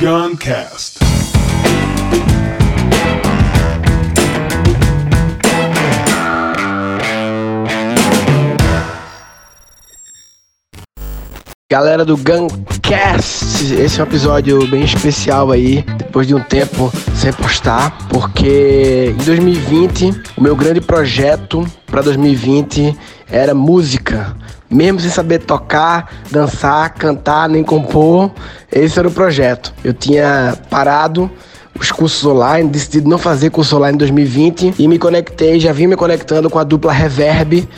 Guncast. Galera do Guncast, esse é um episódio bem especial aí, depois de um tempo sem postar, porque em 2020 o meu grande projeto para 2020 era música. Mesmo sem saber tocar, dançar, cantar, nem compor, esse era o projeto. Eu tinha parado os cursos online, decidi não fazer curso online em 2020 e me conectei, já vim me conectando com a dupla Reverb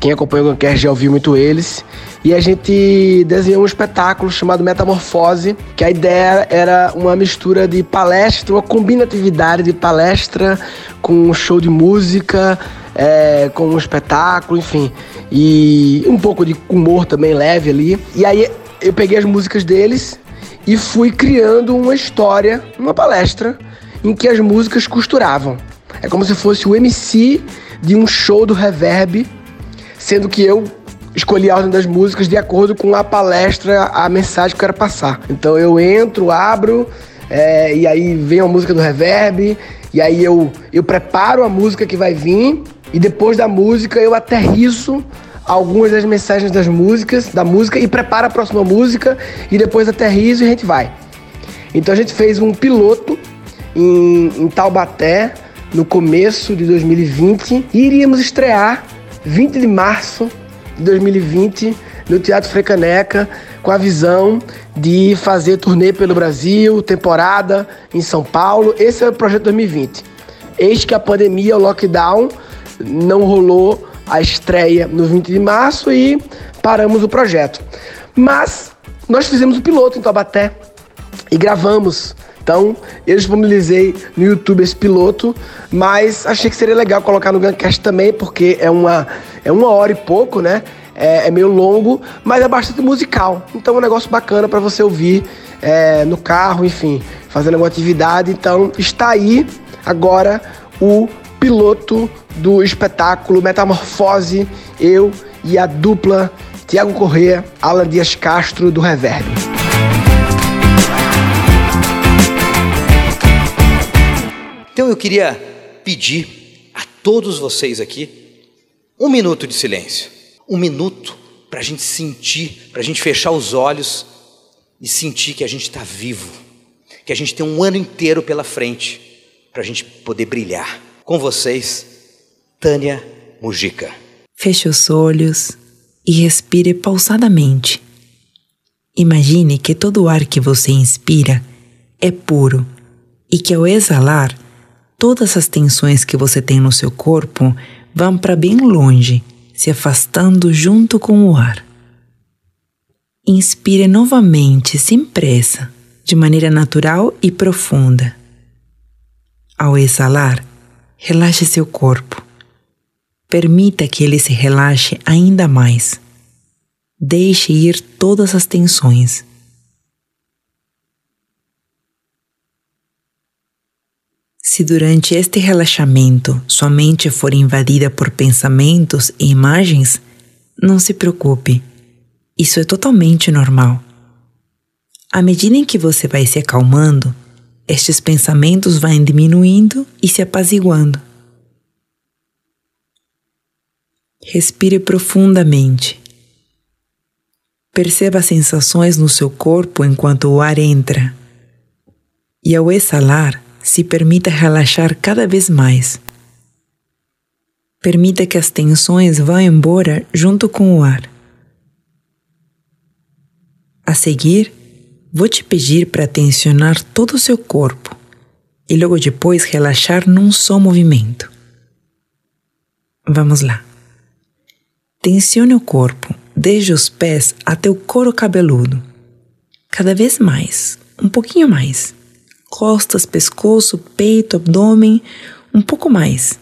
quem acompanha o Guncast já ouviu muito eles. E a gente desenhou um espetáculo chamado Metamorfose, que a ideia era uma mistura de palestra, uma combinatividade de palestra com um show de música, é, com um espetáculo, enfim. E um pouco de humor também leve ali. E aí eu peguei as músicas deles e fui criando uma história, uma palestra, em que as músicas costuravam. É como se fosse o MC de um show do Reverb sendo que eu escolhi a ordem das músicas de acordo com a palestra, a mensagem que eu quero passar. Então eu entro, abro, é, e aí vem a música do reverb, e aí eu, eu preparo a música que vai vir, e depois da música eu aterrizo algumas das mensagens das músicas, da música, e preparo a próxima música, e depois aterrizo e a gente vai. Então a gente fez um piloto em, em Taubaté, no começo de 2020, e iríamos estrear 20 de março de 2020, no Teatro Frecaneca, com a visão de fazer turnê pelo Brasil, temporada em São Paulo. Esse é o projeto 2020. Eis que a pandemia, o lockdown, não rolou a estreia no 20 de março e paramos o projeto. Mas nós fizemos o piloto em Taubaté e gravamos então, eu disponibilizei no YouTube esse piloto, mas achei que seria legal colocar no Guncast também, porque é uma, é uma hora e pouco, né? É, é meio longo, mas é bastante musical. Então, é um negócio bacana para você ouvir é, no carro, enfim, fazendo alguma atividade. Então, está aí agora o piloto do espetáculo Metamorfose, eu e a dupla Tiago Corrêa, Alan Dias Castro do Reverb. Então eu queria pedir a todos vocês aqui um minuto de silêncio. Um minuto para a gente sentir, para a gente fechar os olhos e sentir que a gente está vivo, que a gente tem um ano inteiro pela frente para a gente poder brilhar. Com vocês, Tânia Mujica. Feche os olhos e respire pausadamente. Imagine que todo o ar que você inspira é puro e que ao exalar todas as tensões que você tem no seu corpo vão para bem longe, se afastando junto com o ar. Inspire novamente sem pressa, de maneira natural e profunda. Ao exalar, relaxe seu corpo. Permita que ele se relaxe ainda mais. Deixe ir todas as tensões. Se durante este relaxamento sua mente for invadida por pensamentos e imagens, não se preocupe. Isso é totalmente normal. À medida em que você vai se acalmando, estes pensamentos vão diminuindo e se apaziguando. Respire profundamente. Perceba as sensações no seu corpo enquanto o ar entra. E ao exalar, se permita relaxar cada vez mais. Permita que as tensões vão embora junto com o ar. A seguir, vou te pedir para tensionar todo o seu corpo e logo depois relaxar num só movimento. Vamos lá. Tensione o corpo, desde os pés até o couro cabeludo. Cada vez mais, um pouquinho mais costas, pescoço, peito, abdômen, um pouco mais.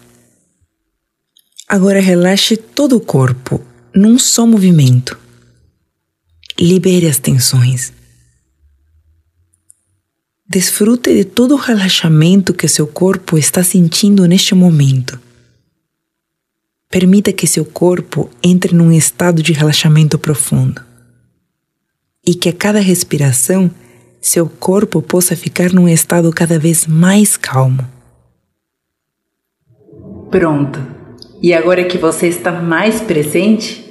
Agora relaxe todo o corpo num só movimento. Libere as tensões. Desfrute de todo o relaxamento que seu corpo está sentindo neste momento. Permita que seu corpo entre num estado de relaxamento profundo e que a cada respiração seu corpo possa ficar num estado cada vez mais calmo. Pronto. E agora que você está mais presente,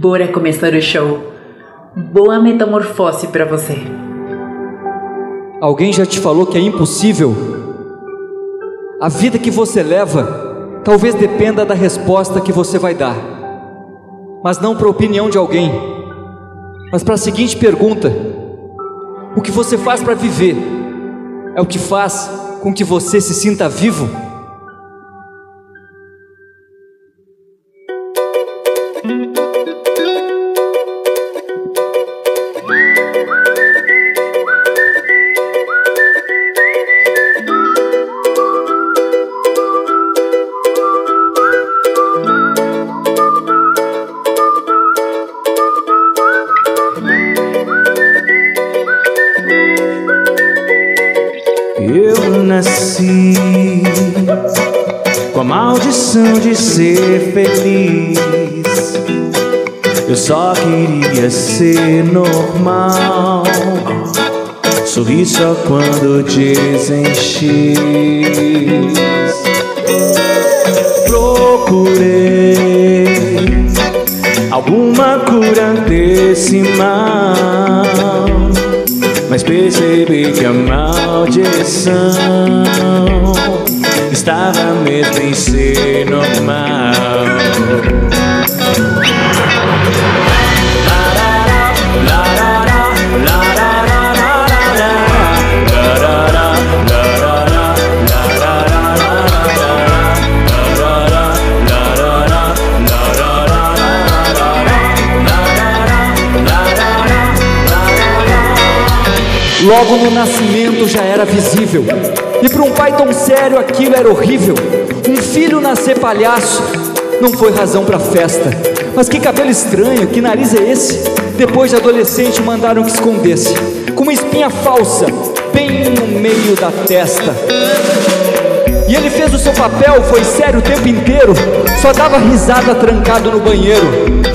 bora começar o show. Boa metamorfose para você. Alguém já te falou que é impossível? A vida que você leva talvez dependa da resposta que você vai dar, mas não para a opinião de alguém, mas para a seguinte pergunta: o que você faz para viver é o que faz com que você se sinta vivo? Ser normal. Sorri só quando desenches. Procurei alguma cura desse mal. Mas percebi que a maldição estava mesmo em ser normal. Era horrível. Um filho nascer palhaço não foi razão para festa. Mas que cabelo estranho, que nariz é esse? Depois de adolescente mandaram que escondesse, com uma espinha falsa, bem no meio da testa. E ele fez o seu papel, foi sério o tempo inteiro, só dava risada trancado no banheiro.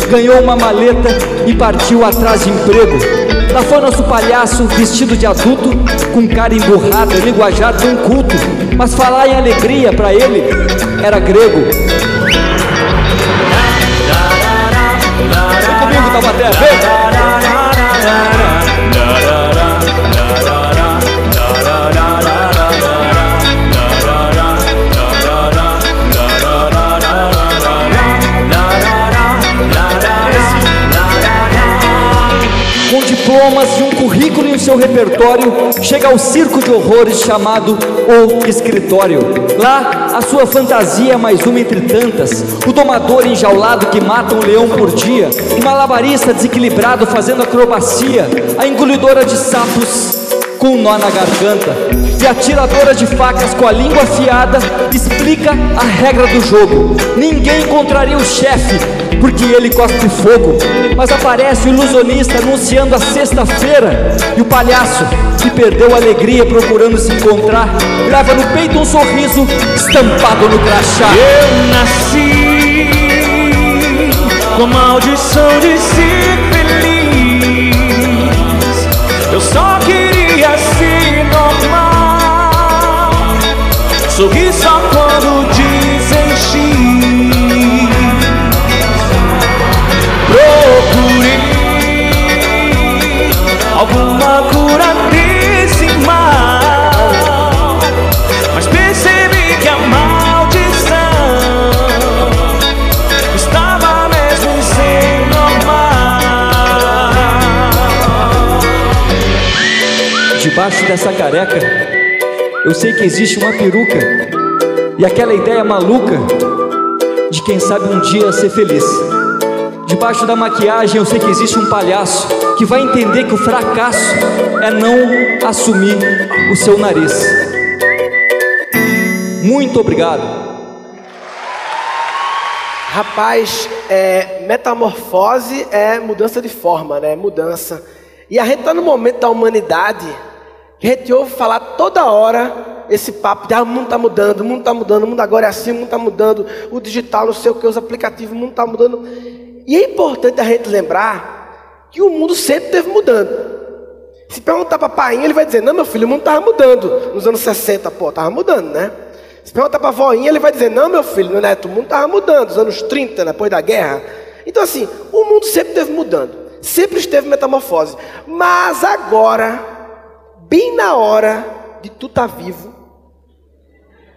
Ganhou uma maleta e partiu atrás de emprego. Lá foi nosso palhaço vestido de adulto, com cara emburrada, linguajar tão culto, mas falar em alegria para ele era grego. Vem comigo, Taubaté, vem! Diplomas e um currículo em seu repertório, chega ao circo de horrores chamado O Escritório. Lá, a sua fantasia é mais uma entre tantas: o domador enjaulado que mata um leão por dia, o malabarista desequilibrado fazendo acrobacia, a engolidora de sapos com um nó na garganta, e a tiradora de facas com a língua afiada explica a regra do jogo. Ninguém encontraria o chefe, porque ele cospe fogo. Mas aparece o ilusionista anunciando a sexta-feira, e o palhaço, que perdeu a alegria procurando se encontrar, leva no peito um sorriso estampado no crachá. Eu nasci com maldição de ser feliz. Eu só Debaixo dessa careca eu sei que existe uma peruca e aquela ideia maluca de quem sabe um dia ser feliz. Debaixo da maquiagem eu sei que existe um palhaço que vai entender que o fracasso é não assumir o seu nariz. Muito obrigado. Rapaz, é, metamorfose é mudança de forma, né? Mudança. E a gente está no momento da humanidade que a gente ouve falar toda hora esse papo de ah, o mundo está mudando, o mundo está mudando, o mundo agora é assim, o mundo está mudando, o digital, não sei o que, os aplicativos, o mundo está mudando. E é importante a gente lembrar que o mundo sempre esteve mudando. Se perguntar para pai, ele vai dizer: Não, meu filho, o mundo estava mudando. Nos anos 60, pô, estava mudando, né? Se perguntar para a voinha, ele vai dizer: Não, meu filho, meu neto, o mundo estava mudando. Nos anos 30, depois da guerra. Então, assim, o mundo sempre esteve mudando. Sempre esteve metamorfose. Mas agora, bem na hora de tu estar tá vivo,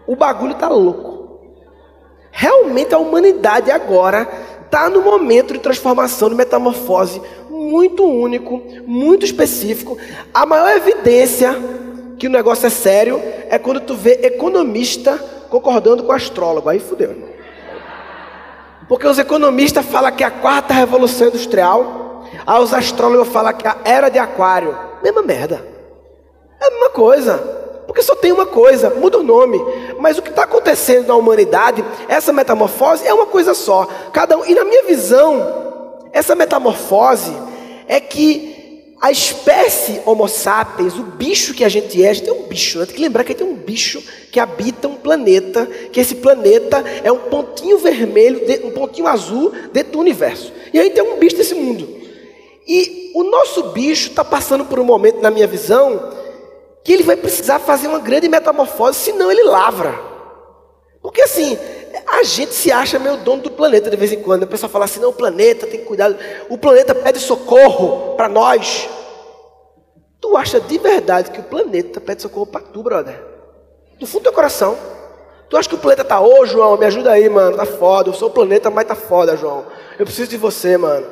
o bagulho está louco. Realmente a humanidade agora está no momento de transformação, de metamorfose muito único, muito específico. A maior evidência que o negócio é sério é quando tu vê economista concordando com astrólogo. Aí fudeu. Porque os economistas falam que é a quarta revolução industrial, aí os astrólogos falam que é a era de aquário. Mesma merda. É a mesma coisa. Porque só tem uma coisa, muda o nome. Mas o que está acontecendo na humanidade, essa metamorfose é uma coisa só. Cada um, e na minha visão, essa metamorfose é que a espécie Homo sapiens, o bicho que a gente é, a gente é um bicho, né? tem que lembrar que tem um bicho que habita um planeta, que esse planeta é um pontinho vermelho, um pontinho azul dentro do universo. E aí tem um bicho desse mundo. E o nosso bicho está passando por um momento, na minha visão, que ele vai precisar fazer uma grande metamorfose, senão ele lavra. Porque assim, a gente se acha meio dono do planeta de vez em quando. A pessoa fala assim: não, o planeta tem que cuidar. O planeta pede socorro para nós. Tu acha de verdade que o planeta pede socorro para tu, brother? Do fundo do teu coração. Tu acha que o planeta tá, ô João, me ajuda aí, mano, tá foda. Eu sou o planeta, mas tá foda, João. Eu preciso de você, mano.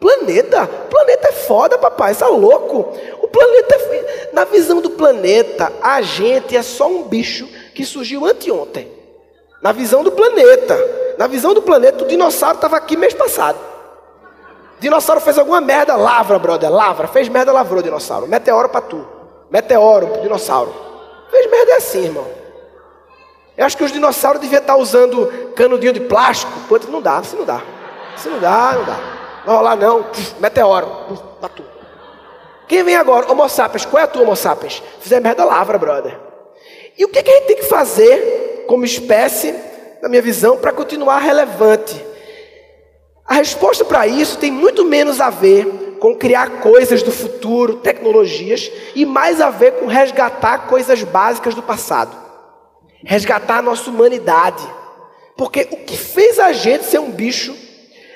Planeta? Planeta é foda, papai, isso é louco. Planeta, na visão do planeta, a gente é só um bicho que surgiu anteontem. Na visão do planeta. Na visão do planeta, o dinossauro estava aqui mês passado. O dinossauro fez alguma merda, lavra, brother, lavra. Fez merda, lavrou o dinossauro. Meteoro para tu. Meteoro pro dinossauro. Fez merda é assim, irmão. Eu acho que os dinossauros deviam estar usando canudinho de plástico. Putz, não dá, se não dá. Se não dá, não dá. Não rolar não. meteoro. para tu. Quem vem agora? Homo sapiens. Qual é a tua Homo sapiens? Fizer merda, lavra, brother. E o que, que a gente tem que fazer como espécie, na minha visão, para continuar relevante? A resposta para isso tem muito menos a ver com criar coisas do futuro, tecnologias, e mais a ver com resgatar coisas básicas do passado. Resgatar a nossa humanidade. Porque o que fez a gente ser um bicho,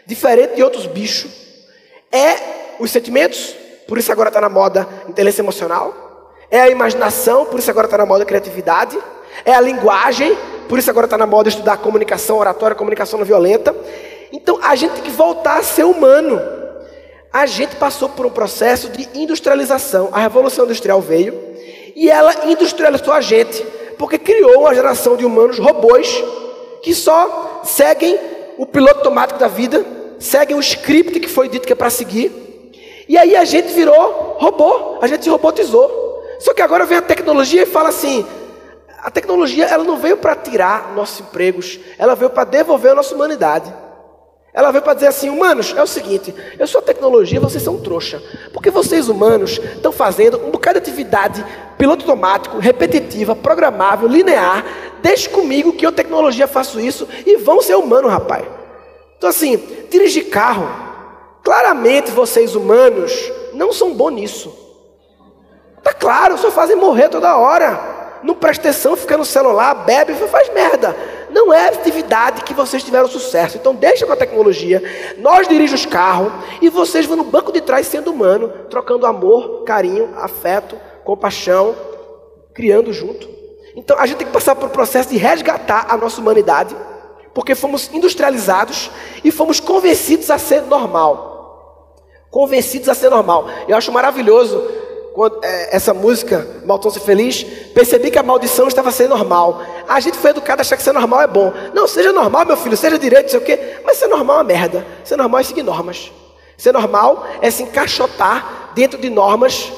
diferente de outros bichos, é os sentimentos, por isso agora está na moda inteligência emocional, é a imaginação, por isso agora está na moda criatividade, é a linguagem, por isso agora está na moda estudar comunicação, oratória, comunicação não violenta. Então a gente tem que voltar a ser humano. A gente passou por um processo de industrialização. A Revolução Industrial veio e ela industrializou a gente, porque criou uma geração de humanos robôs que só seguem o piloto automático da vida, seguem o script que foi dito que é para seguir. E aí a gente virou robô, a gente robotizou. Só que agora vem a tecnologia e fala assim: a tecnologia ela não veio para tirar nossos empregos, ela veio para devolver a nossa humanidade. Ela veio para dizer assim, humanos, é o seguinte, eu sou a tecnologia, vocês são trouxa. Porque vocês humanos estão fazendo um bocado de atividade piloto automático, repetitiva, programável, linear. Deixe comigo que eu tecnologia faço isso e vão ser humanos, rapaz. Então assim, dirigir carro, claramente vocês humanos não são bons nisso. Tá claro, só fazem morrer toda hora não presta atenção, fica no celular, bebe, faz merda. Não é atividade que vocês tiveram sucesso. Então deixa com a tecnologia. Nós dirigimos carro e vocês vão no banco de trás sendo humano, trocando amor, carinho, afeto, compaixão, criando junto. Então a gente tem que passar por um processo de resgatar a nossa humanidade, porque fomos industrializados e fomos convencidos a ser normal. Convencidos a ser normal. Eu acho maravilhoso quando, é, essa música, Maltão Ser Feliz, percebi que a maldição estava sendo normal. A gente foi educado a achar que ser normal é bom. Não, seja normal, meu filho, seja direito, não sei o quê. Mas ser normal é uma merda. Ser normal é seguir normas. Ser normal é se encaixotar dentro de normas.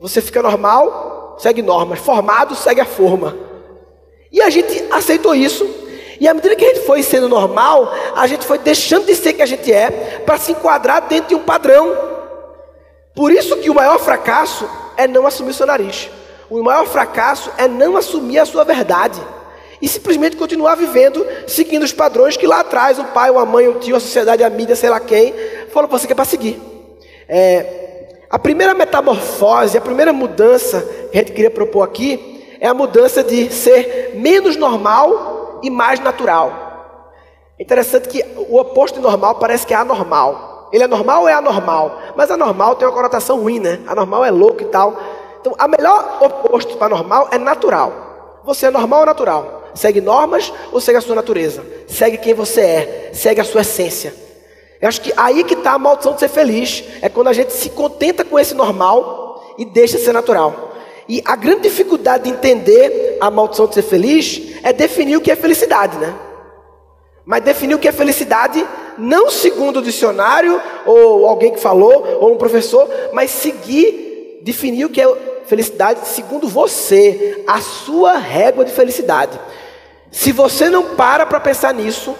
Você fica normal, segue normas. Formado, segue a forma. E a gente aceitou isso. E à medida que a gente foi sendo normal, a gente foi deixando de ser quem a gente é para se enquadrar dentro de um padrão. Por isso que o maior fracasso é não assumir seu nariz. O maior fracasso é não assumir a sua verdade. E simplesmente continuar vivendo, seguindo os padrões que lá atrás o pai, a mãe, o tio, a sociedade, a mídia, sei lá quem, falou para você que é para seguir. É, A primeira metamorfose, a primeira mudança que a gente queria propor aqui é a mudança de ser menos normal e mais natural. Interessante que o oposto de normal parece que é anormal. Ele é normal ou é anormal? Mas anormal tem uma conotação ruim, né? Anormal é louco e tal. Então, a melhor oposto para normal é natural. Você é normal ou natural? Segue normas ou segue a sua natureza? Segue quem você é, segue a sua essência. Eu acho que aí que está a maldição de ser feliz. É quando a gente se contenta com esse normal e deixa ser natural. E a grande dificuldade de entender a maldição de ser feliz é definir o que é felicidade, né? Mas definir o que é felicidade não segundo o dicionário ou alguém que falou ou um professor, mas seguir definir o que é felicidade segundo você, a sua régua de felicidade. Se você não para para pensar nisso,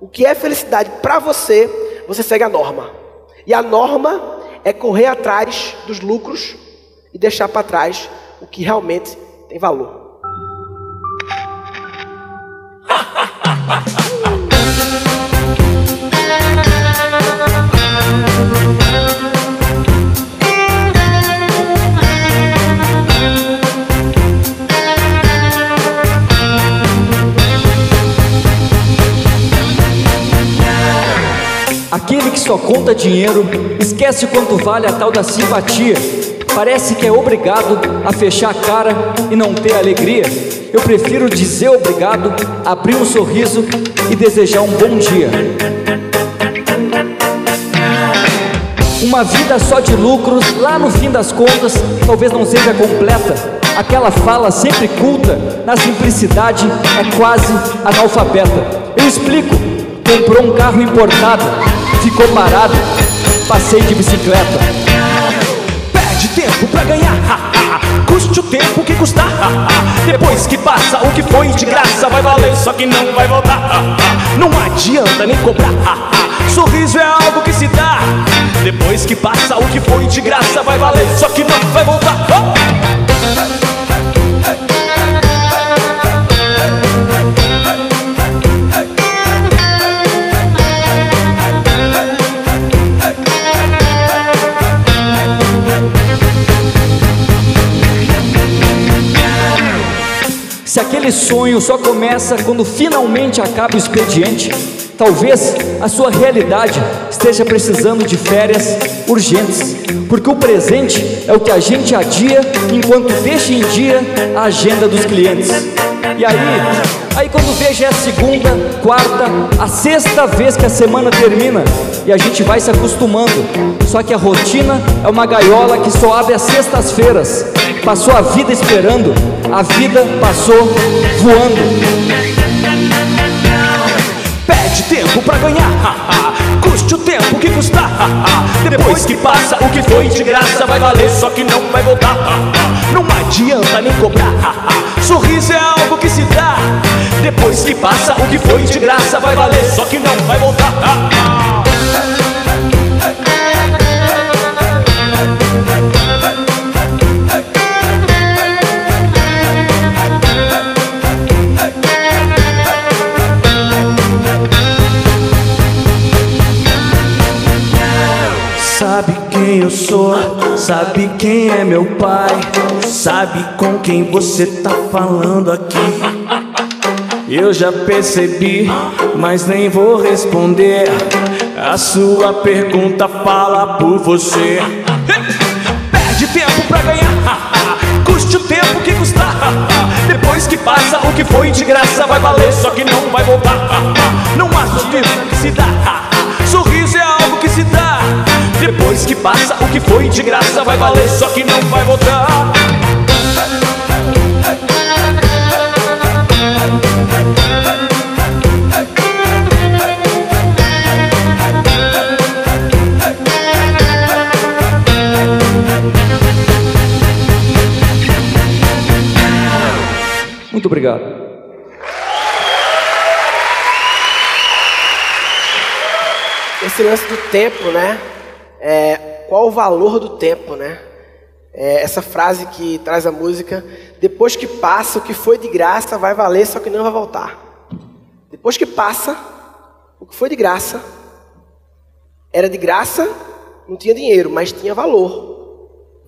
o que é felicidade para você, você segue a norma. E a norma é correr atrás dos lucros e deixar para trás o que realmente tem valor. Aquele que só conta dinheiro esquece quanto vale a tal da simpatia. Parece que é obrigado a fechar a cara e não ter alegria. Eu prefiro dizer obrigado, abrir um sorriso e desejar um bom dia. Uma vida só de lucros, lá no fim das contas, talvez não seja completa. Aquela fala sempre culta, na simplicidade, é quase analfabeta. Eu explico: comprou um carro importado, ficou parado, passei de bicicleta. Perde tempo pra ganhar, custe o tempo que custar. Depois que passa o que foi de graça, vai valer, só que não vai voltar. Não adianta nem cobrar. Sorriso é algo que se dá. Depois que passa o que foi de graça, vai valer, só que não vai voltar. Aquele sonho só começa quando finalmente acaba o expediente, talvez a sua realidade esteja precisando de férias urgentes, porque o presente é o que a gente adia enquanto deixa em dia a agenda dos clientes. E aí, aí quando veja é a segunda, quarta, a sexta vez que a semana termina e a gente vai se acostumando. Só que a rotina é uma gaiola que só abre às sextas-feiras. Passou a vida esperando, a vida passou voando. Perde tempo pra ganhar, custe o tempo que custar. Depois que passa o que foi de graça, vai valer, só que não vai voltar. Não adianta nem cobrar. Sorriso é algo que se dá. Depois que passa o que foi de graça, vai valer, só que não vai voltar. Eu sou, sabe quem é meu pai, sabe com quem você tá falando aqui. Eu já percebi, mas nem vou responder. A sua pergunta fala por você. Perde tempo pra ganhar, custe o tempo que custar. Depois que passa o que foi de graça, vai valer, só que não vai voltar. Não há tempo que se dá, Depois que passa o que foi de graça, vai valer, só que não vai voltar. Muito obrigado. Esse lance do tempo, né? É, qual o valor do tempo, né? É, essa frase que traz a música, depois que passa o que foi de graça vai valer, só que não vai voltar. Depois que passa, o que foi de graça era de graça, não tinha dinheiro, mas tinha valor.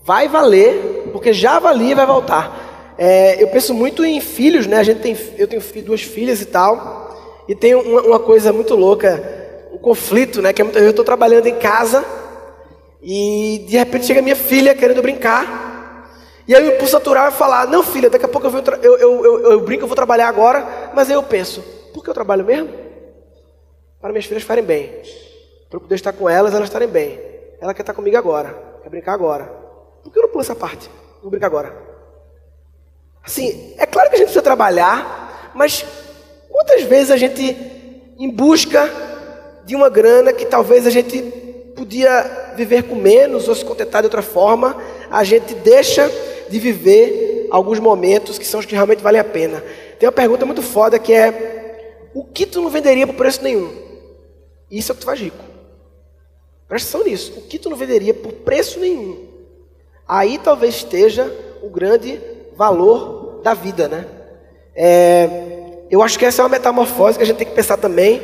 vai valer, porque já valia e vai voltar. É, eu penso muito em filhos, né? A gente tem, eu tenho duas filhas e tal, e tem uma, uma coisa muito louca, um conflito, né? Que é eu estou trabalhando em casa e de repente chega minha filha querendo brincar. E aí o impulso natural é falar, não filha, daqui a pouco eu, eu, eu, eu, eu brinco, eu vou trabalhar agora, mas aí eu penso, por que eu trabalho mesmo? Para minhas filhas ficarem bem. Para eu poder estar com elas, elas estarem bem. Ela quer estar comigo agora, quer brincar agora. Por que eu não pulo essa parte? Vou brincar agora. Assim, é claro que a gente precisa trabalhar, mas quantas vezes a gente, em busca de uma grana que talvez a gente podia viver com menos ou se contentar de outra forma, a gente deixa de viver alguns momentos que são os que realmente valem a pena. Tem uma pergunta muito foda que é: o que tu não venderia por preço nenhum? Isso é o que tu faz rico. Presta atenção nisso. O que tu não venderia por preço nenhum? Aí talvez esteja o grande valor da vida, né? É, eu acho que essa é uma metamorfose que a gente tem que pensar também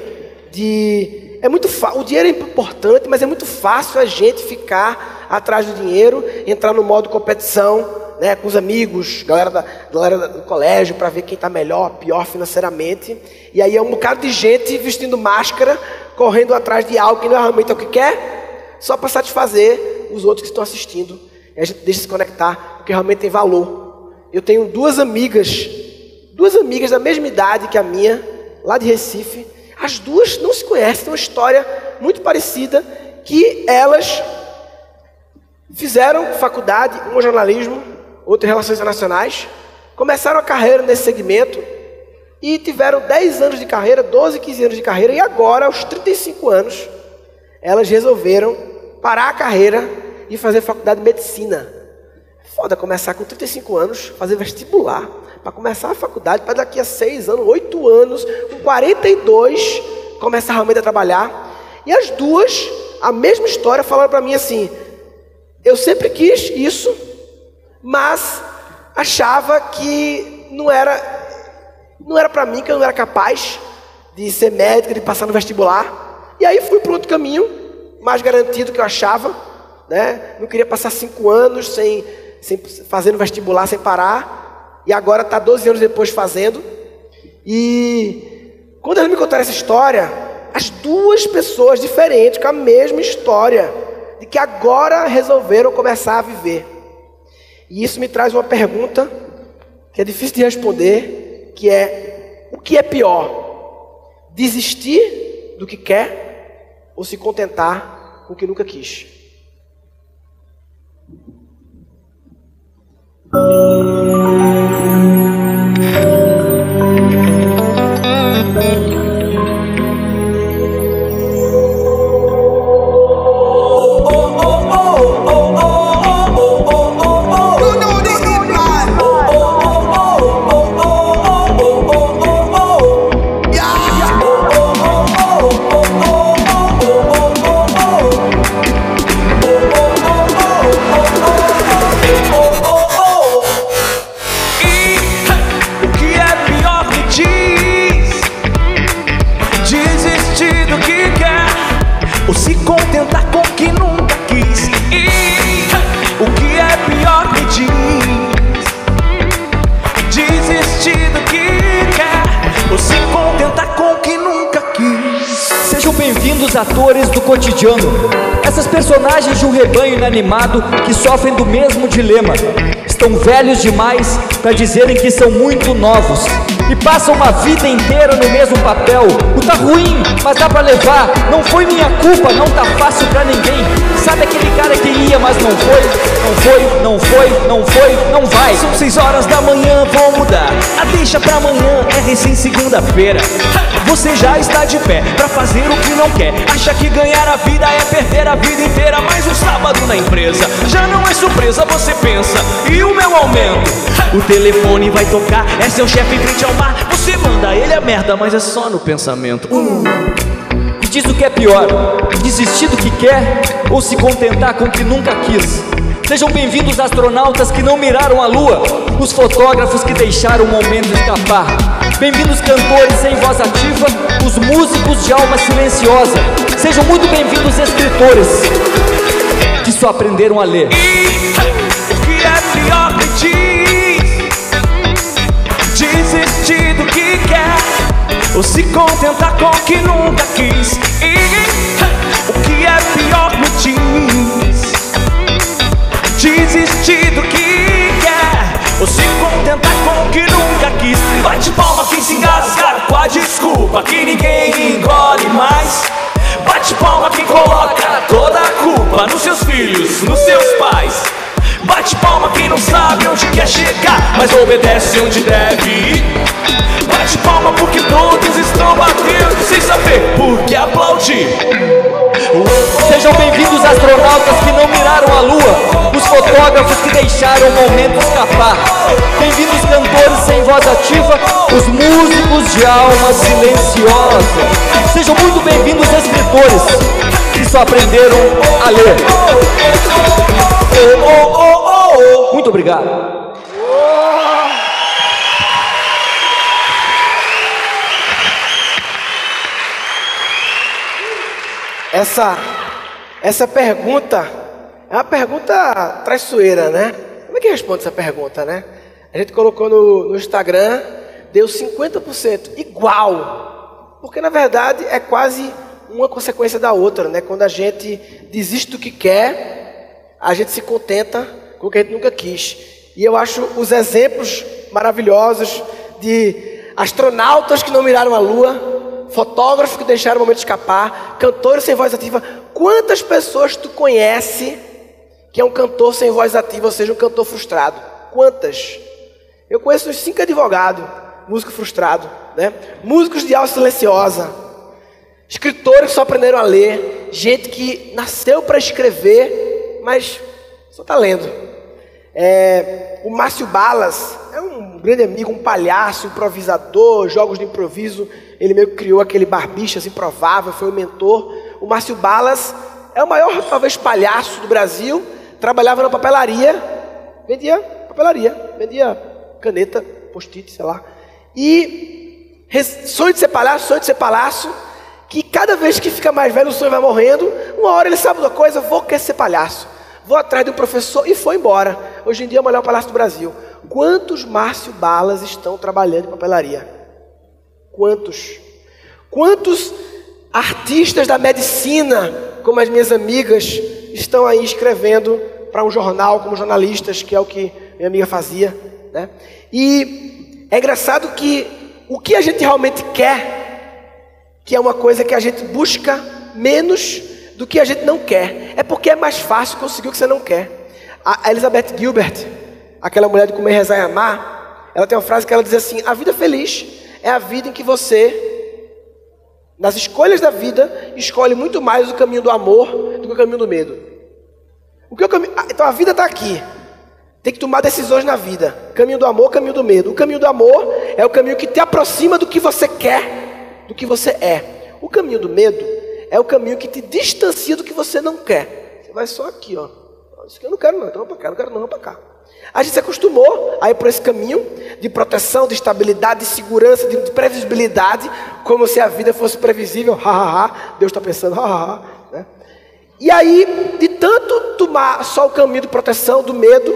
de é muito o dinheiro é importante, mas é muito fácil a gente ficar atrás do dinheiro, entrar no modo competição, né, com os amigos, galera, da, galera do colégio, para ver quem está melhor, pior financeiramente. E aí é um bocado de gente vestindo máscara, correndo atrás de algo que não é realmente o que quer, só para satisfazer os outros que estão assistindo. E a gente deixa se conectar, porque realmente tem valor. Eu tenho duas amigas, duas amigas da mesma idade que a minha, lá de Recife. As duas não se conhecem, tem uma história muito parecida, que elas fizeram faculdade, uma jornalismo, outra relações internacionais, começaram a carreira nesse segmento e tiveram 10 anos de carreira, 12, 15 anos de carreira, e agora, aos 35 anos, elas resolveram parar a carreira e fazer faculdade de medicina. Foda começar com 35 anos, fazer vestibular, para começar a faculdade, para daqui a 6 anos, 8 anos, com 42, começar realmente a trabalhar. E as duas, a mesma história, falaram para mim assim: eu sempre quis isso, mas achava que não era não era para mim, que eu não era capaz de ser médica, de passar no vestibular. E aí fui para outro caminho, mais garantido que eu achava. Né? Não queria passar cinco anos sem, sem fazendo vestibular, sem parar. E agora está 12 anos depois fazendo. E quando eles me contaram essa história, as duas pessoas diferentes, com a mesma história, de que agora resolveram começar a viver. E isso me traz uma pergunta que é difícil de responder, que é o que é pior? Desistir do que quer ou se contentar com o que nunca quis? Essas personagens de um rebanho inanimado que sofrem do mesmo dilema. Estão velhos demais para dizerem que são muito novos e passam uma vida inteira no mesmo papel. O tá ruim, mas dá para levar. Não foi minha culpa, não tá fácil para ninguém. Sabe aquele cara que ia, mas não foi? Não foi, não foi, não foi, não vai. São seis horas da manhã, vou mudar. A deixa pra amanhã é recém segunda-feira. Você já está de pé pra fazer o que não quer. Acha que ganhar a vida é perder a vida inteira. Mais um sábado na empresa já não é surpresa, você pensa. E o meu aumento? O telefone vai tocar, é seu chefe em frente ao mar. Você manda ele a merda, mas é só no pensamento. Uh. Diz o que é pior: desistir do que quer ou se contentar com o que nunca quis. Sejam bem-vindos astronautas que não miraram a lua, os fotógrafos que deixaram o momento escapar. Bem-vindos cantores sem voz ativa, os músicos de alma silenciosa. Sejam muito bem-vindos escritores que só aprenderam a ler. Ou se contentar com o que nunca quis. E o que é pior me diz: desistir do que quer, ou se contentar com o que nunca quis. Bate palma quem se engasga com a desculpa que ninguém engole mais. Bate palma quem coloca toda a culpa nos seus filhos, nos seus pais. Bate palma quem não sabe onde quer chegar, mas obedece onde deve ir. Bate palma porque todos estão batendo sem saber por que aplaudir. Sejam bem-vindos astronautas que não miraram a lua, os fotógrafos que deixaram o momento escapar. Bem-vindos cantores sem voz ativa, os músicos de alma silenciosa. Sejam muito bem-vindos escritores que só aprenderam a ler. Oh, oh, oh. Muito obrigado. Essa, essa pergunta é uma pergunta traiçoeira, né? Como é que responde essa pergunta, né? A gente colocou no, no Instagram, deu 50% igual. Porque na verdade é quase uma consequência da outra, né? Quando a gente desiste do que quer, a gente se contenta com o que a gente nunca quis. E eu acho os exemplos maravilhosos de astronautas que não miraram a lua, fotógrafos que deixaram o momento escapar, cantores sem voz ativa. Quantas pessoas tu conhece que é um cantor sem voz ativa, ou seja, um cantor frustrado? Quantas? Eu conheço uns cinco advogados, músico frustrado, né? Músicos de alma silenciosa, escritores que só aprenderam a ler, gente que nasceu para escrever, mas só está lendo. É, o Márcio Balas é um grande amigo, um palhaço, improvisador, jogos de improviso. Ele meio que criou aquele barbichas improvável, foi o mentor. O Márcio Balas é o maior, talvez, palhaço do Brasil. Trabalhava na papelaria, vendia papelaria, vendia caneta, post-it, sei lá. E sonho de ser palhaço, sonho de ser palhaço, que cada vez que fica mais velho o sonho vai morrendo. Uma hora ele sabe uma coisa, vou querer ser palhaço. Vou atrás de um professor e foi embora. Hoje em dia é o melhor palhaço do Brasil. Quantos Márcio Balas estão trabalhando em papelaria? Quantos? Quantos artistas da medicina, como as minhas amigas, estão aí escrevendo para um jornal como jornalistas, que é o que minha amiga fazia, né? E é engraçado que o que a gente realmente quer, que é uma coisa que a gente busca menos do que a gente não quer, é porque é mais fácil conseguir o que você não quer. A Elizabeth Gilbert, aquela mulher de comer, rezar e amar, ela tem uma frase que ela diz assim: a vida feliz é a vida em que você, nas escolhas da vida, escolhe muito mais o caminho do amor do que o caminho do medo. O que é o caminho? Então a vida está aqui. Tem que tomar decisões na vida. Caminho do amor, caminho do medo. O caminho do amor é o caminho que te aproxima do que você quer, do que você é. O caminho do medo é o caminho que te distancia do que você não quer. Você vai só aqui, ó. Isso aqui eu não quero não, então vamos para cá, não quero não, vamos para cá. A gente se acostumou a ir por esse caminho de proteção, de estabilidade, de segurança, de previsibilidade, como se a vida fosse previsível. Ha, ha, ha. Deus está pensando, ha, ha, ha. Né? E aí, de tanto tomar só o caminho de proteção, do medo,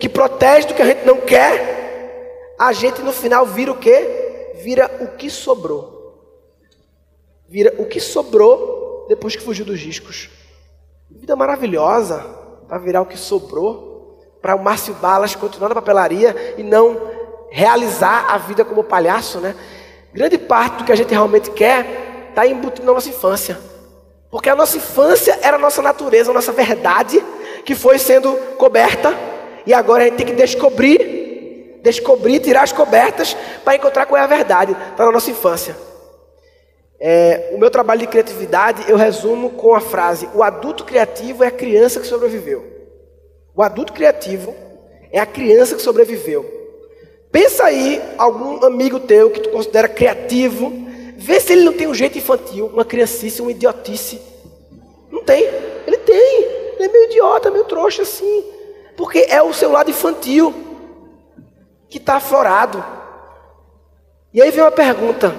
que protege do que a gente não quer, a gente no final vira o quê? Vira o que sobrou. Vira o que sobrou depois que fugiu dos riscos. Vida maravilhosa para virar o que sobrou, para o Márcio Balas continuar na papelaria e não realizar a vida como palhaço, né? Grande parte do que a gente realmente quer está embutido na nossa infância. Porque a nossa infância era a nossa natureza, a nossa verdade, que foi sendo coberta, e agora a gente tem que descobrir, descobrir, tirar as cobertas para encontrar qual é a verdade. Está na nossa infância. É, o meu trabalho de criatividade eu resumo com a frase: o adulto criativo é a criança que sobreviveu. O adulto criativo é a criança que sobreviveu. Pensa aí algum amigo teu que tu considera criativo, vê se ele não tem um jeito infantil, uma criancice, uma idiotice. Não tem. Ele tem. Ele é meio idiota, meio trouxa assim. Porque é o seu lado infantil que está aflorado. E aí vem uma pergunta: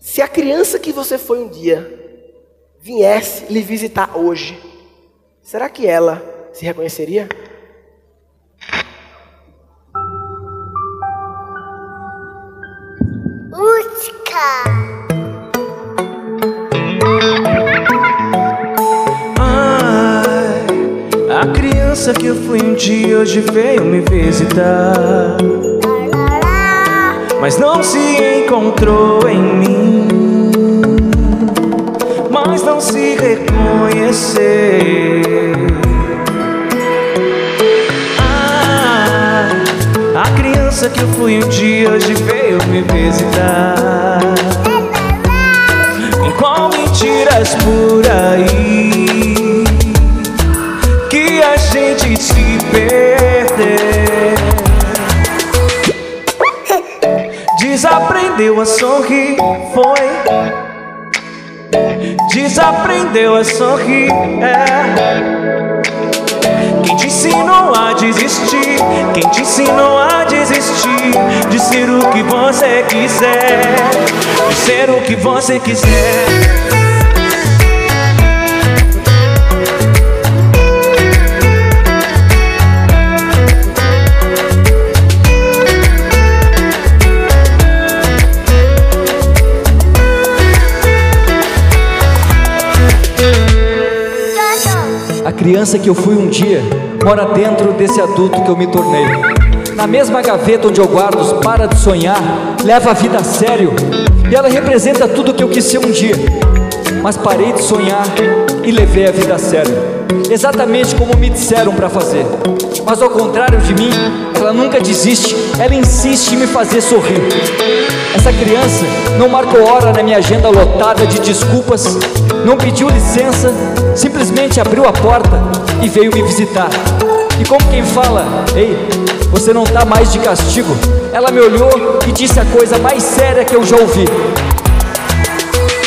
se a criança que você foi um dia viesse lhe visitar hoje, será que ela se reconheceria? Música Ai, a criança que eu fui um dia hoje veio me visitar. Mas não se encontrou em mim. Mas não se reconhecer. Ai, a criança que eu fui um dia hoje veio me visitar. Em qual mentiras por aí que a gente se perdeu? Desaprendeu a sorrir, foi. Desaprendeu a sorrir, é. Quem te ensinou a desistir? Quem te ensinou a desistir? De ser o que você quiser, de ser o que você quiser. Criança que eu fui um dia mora dentro desse adulto que eu me tornei. Na mesma gaveta onde eu guardo os para de sonhar, leva a vida a sério e ela representa tudo que eu quis ser um dia. Mas parei de sonhar e levei a vida a sério, exatamente como me disseram para fazer. Mas ao contrário de mim, ela nunca desiste, ela insiste em me fazer sorrir. Essa criança não marcou hora na minha agenda lotada de desculpas, não pediu licença, simplesmente abriu a porta e veio me visitar. E como quem fala, ei, você não tá mais de castigo, ela me olhou e disse a coisa mais séria que eu já ouvi.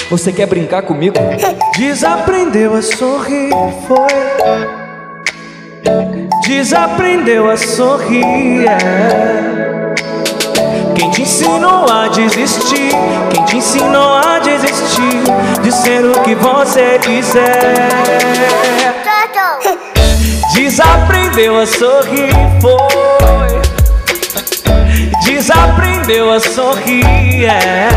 Você quer brincar comigo? Desaprendeu a sorrir, foi. Desaprendeu a sorrir, é. Te ensinou a desistir? Quem te ensinou a desistir de ser o que você quiser? Desaprendeu a sorrir, foi. Desaprendeu a sorrir, é.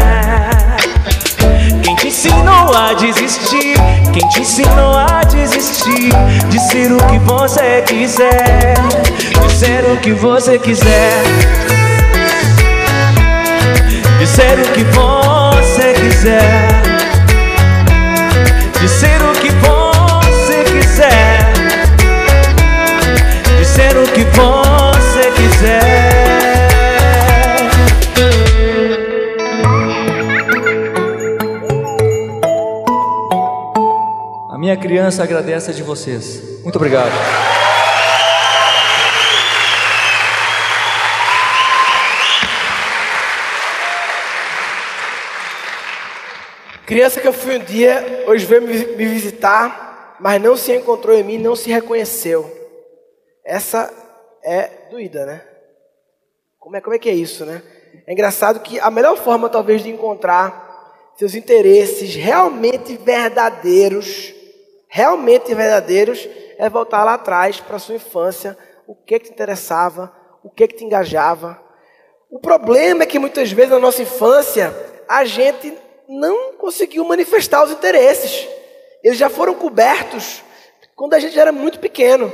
Quem te ensinou a desistir? Quem te ensinou a desistir de ser o que você quiser? De ser o que você quiser. De ser o que você quiser. De ser o que você quiser. De ser o que você quiser. A minha criança agradece a de vocês. Muito obrigado. Criança que eu fui um dia, hoje veio me visitar, mas não se encontrou em mim, não se reconheceu. Essa é doída, né? Como é, como é que é isso, né? É engraçado que a melhor forma, talvez, de encontrar seus interesses realmente verdadeiros, realmente verdadeiros, é voltar lá atrás para sua infância, o que, que te interessava, o que, que te engajava. O problema é que muitas vezes na nossa infância a gente não conseguiu manifestar os interesses. Eles já foram cobertos quando a gente era muito pequeno.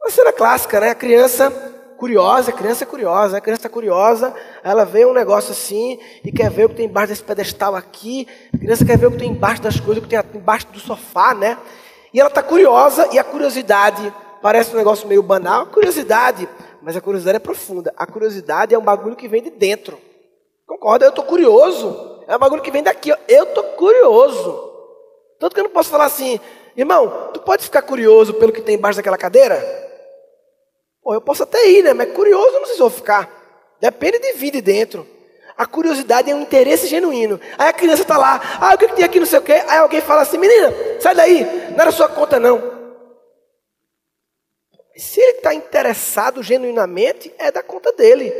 Uma cena clássica, né? A criança curiosa, a criança curiosa, a criança curiosa, ela vê um negócio assim e quer ver o que tem embaixo desse pedestal aqui, a criança quer ver o que tem embaixo das coisas, o que tem embaixo do sofá, né? E ela está curiosa e a curiosidade parece um negócio meio banal, curiosidade, mas a curiosidade é profunda. A curiosidade é um bagulho que vem de dentro. Concorda? Eu estou curioso. É um bagulho que vem daqui. Eu estou curioso. Tanto que eu não posso falar assim, irmão, tu pode ficar curioso pelo que tem embaixo daquela cadeira? Pô, eu posso até ir, né? Mas curioso eu não sei se vou ficar. Depende de vir de dentro. A curiosidade é um interesse genuíno. Aí a criança está lá, ah, o que, que tem aqui, não sei o quê. Aí alguém fala assim, menina, sai daí, não era sua conta não. Se ele está interessado genuinamente, é da conta dele.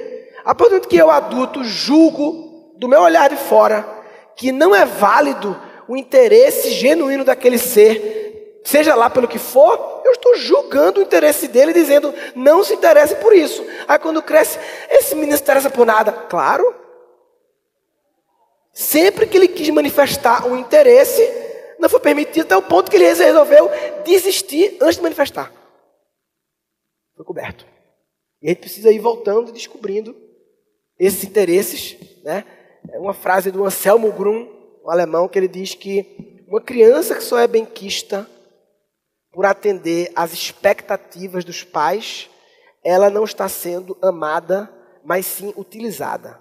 A partir do momento que eu, adulto, julgo do meu olhar de fora que não é válido o interesse genuíno daquele ser, seja lá pelo que for, eu estou julgando o interesse dele, dizendo, não se interesse por isso. Aí quando cresce, esse menino se interessa por nada. Claro. Sempre que ele quis manifestar um interesse, não foi permitido até o ponto que ele resolveu desistir antes de manifestar. Foi coberto. E a gente precisa ir voltando e descobrindo esses interesses. Né? Uma frase do Anselmo Grum, um alemão, que ele diz que uma criança que só é benquista por atender às expectativas dos pais, ela não está sendo amada, mas sim utilizada.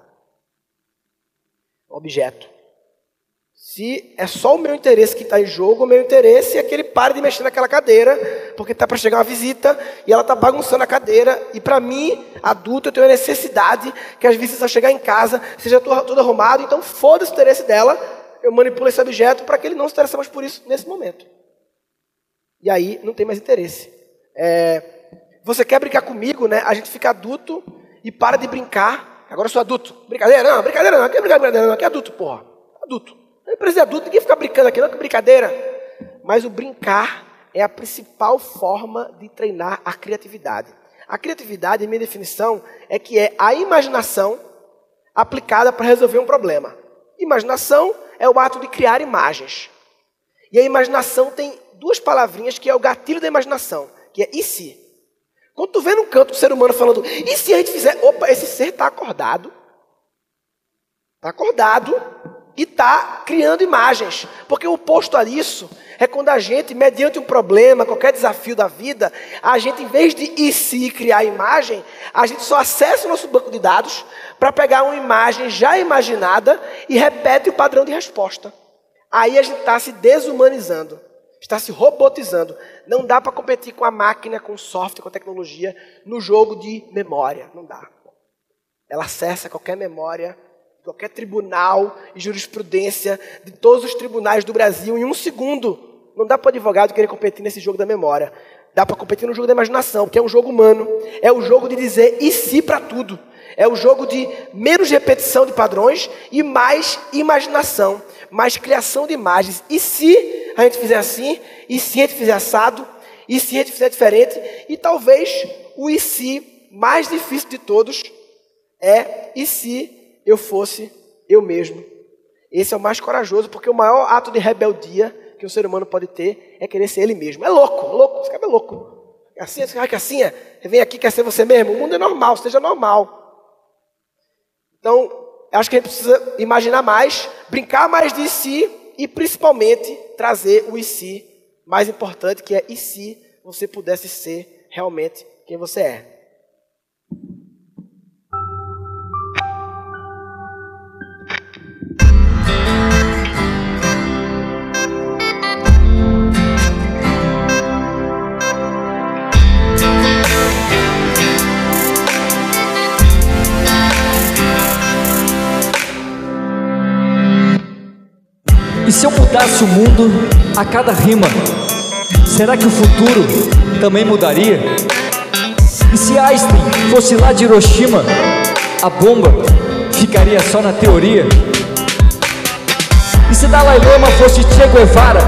Objeto. Se é só o meu interesse que está em jogo, o meu interesse é que ele pare de mexer naquela cadeira, porque está para chegar uma visita e ela está bagunçando a cadeira. E para mim, adulto, eu tenho a necessidade que as visitas chegar em casa seja tudo, arrumado. Então, foda-se o interesse dela, eu manipulo esse objeto para que ele não se interesse mais por isso nesse momento. E aí não tem mais interesse. É, você quer brincar comigo, né? A gente fica adulto e para de brincar. Agora eu sou adulto. Brincadeira? Não, brincadeira não. É brincadeira não. Aqui é adulto, porra. Adulto. É empresa adulto, ninguém fica brincando aqui, não, que brincadeira. Mas o brincar é a principal forma de treinar a criatividade. A criatividade, minha definição, é que é a imaginação aplicada para resolver um problema. Imaginação é o ato de criar imagens. E a imaginação tem duas palavrinhas que é o gatilho da imaginação, que é e se. Quando tu vê num canto o ser humano falando, e se a gente fizer, opa, esse ser está acordado. Está acordado e está criando imagens. Porque o oposto a isso é quando a gente, mediante um problema, qualquer desafio da vida, a gente, em vez de e se criar imagem, a gente só acessa o nosso banco de dados para pegar uma imagem já imaginada e repete o padrão de resposta. Aí a gente está se desumanizando está se robotizando. Não dá para competir com a máquina, com o software, com a tecnologia no jogo de memória. Não dá. Ela acessa qualquer memória, qualquer tribunal e jurisprudência de todos os tribunais do Brasil em um segundo. Não dá para o advogado querer competir nesse jogo da memória. Dá para competir no jogo da imaginação, porque é um jogo humano. É o jogo de dizer e se para tudo. É o jogo de menos repetição de padrões e mais imaginação, mais criação de imagens. E se a gente fizer assim? E se a gente fizer assado? E se a gente fizer diferente? E talvez o e se mais difícil de todos é e se eu fosse eu mesmo. Esse é o mais corajoso, porque o maior ato de rebeldia que um ser humano pode ter é querer ser ele mesmo. É louco, é louco, esse cara é louco. É assim, esse cara que é assim é, vem aqui quer ser você mesmo. O mundo é normal, seja normal. Então, acho que a gente precisa imaginar mais, brincar mais de si e principalmente trazer o e si mais importante, que é e se você pudesse ser realmente quem você é. E se eu mudasse o mundo a cada rima, será que o futuro também mudaria? E se Einstein fosse lá de Hiroshima, a bomba ficaria só na teoria? Se Dalai Lama fosse Che Guevara,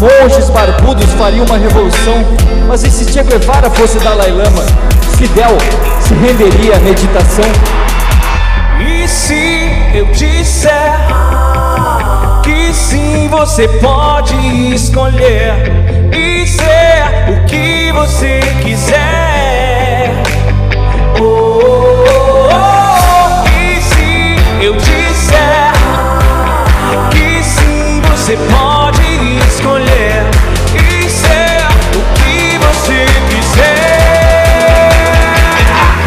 monges barbudos fariam uma revolução? Mas e se Che Guevara fosse Dalai Lama, Fidel se renderia à meditação? E se eu disser que sim você pode escolher e ser o que você quiser. Você pode escolher e ser o que você quiser.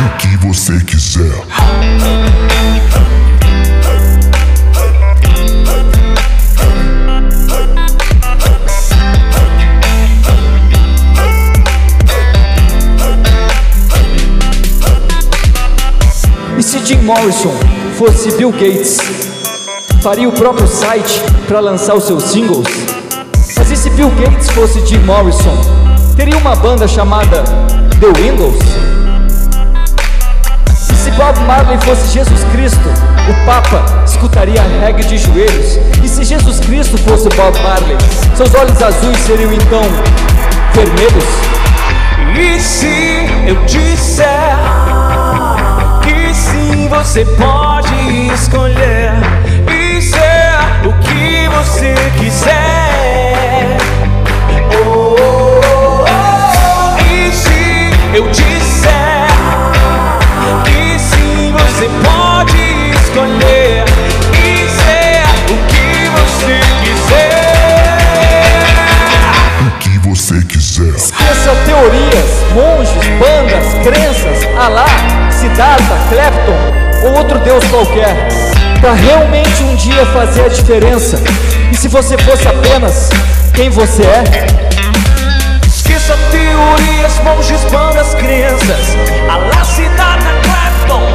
O que você quiser. E se Jim Morrison fosse Bill Gates, faria o próprio site para lançar os seus singles? Mas e se Bill Gates fosse Jim Morrison, teria uma banda chamada The Windows? E se Bob Marley fosse Jesus Cristo, o Papa escutaria reggae de joelhos? E se Jesus Cristo fosse Bob Marley, seus olhos azuis seriam então vermelhos? E se eu disser que sim você pode escolher ser você quiser. Oh, oh, oh. E se eu disser que sim, você pode escolher e ser o que você quiser. O que você quiser. Esqueça teorias, monges, bandas, crenças, Alá, Siddhartha, Clapton ou outro deus qualquer, para realmente um dia fazer a diferença. E se você fosse apenas quem você é, Esqueça teorias, monges, bandas, crenças Alá, Siddhartha, Clapton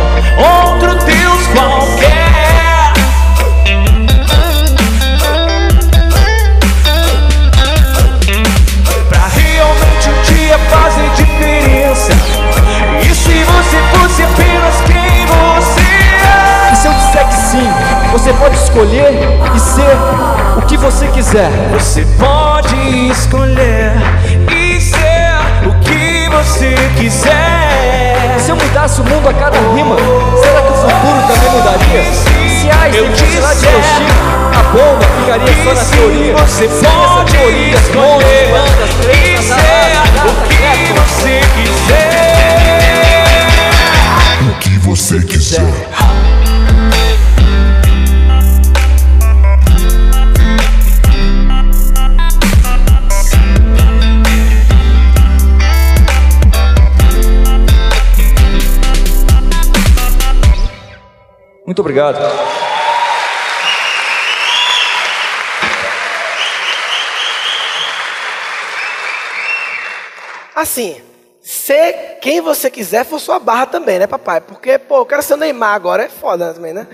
você pode escolher e ser o que você quiser. Você pode escolher e ser o que você quiser Se eu mudasse o mundo a cada rima, será que o futuro também mudaria? Se Einstein Eu fosse lá de Hiroshima, a bomba ficaria só na teoria. Você pode teoria, escolher bandas, e crenças, ser o que você quiser. O que você quiser. Muito obrigado. Assim, ser quem você quiser for sua barra também, né, papai? Porque, pô, eu quero ser o Neymar agora, é foda também, né?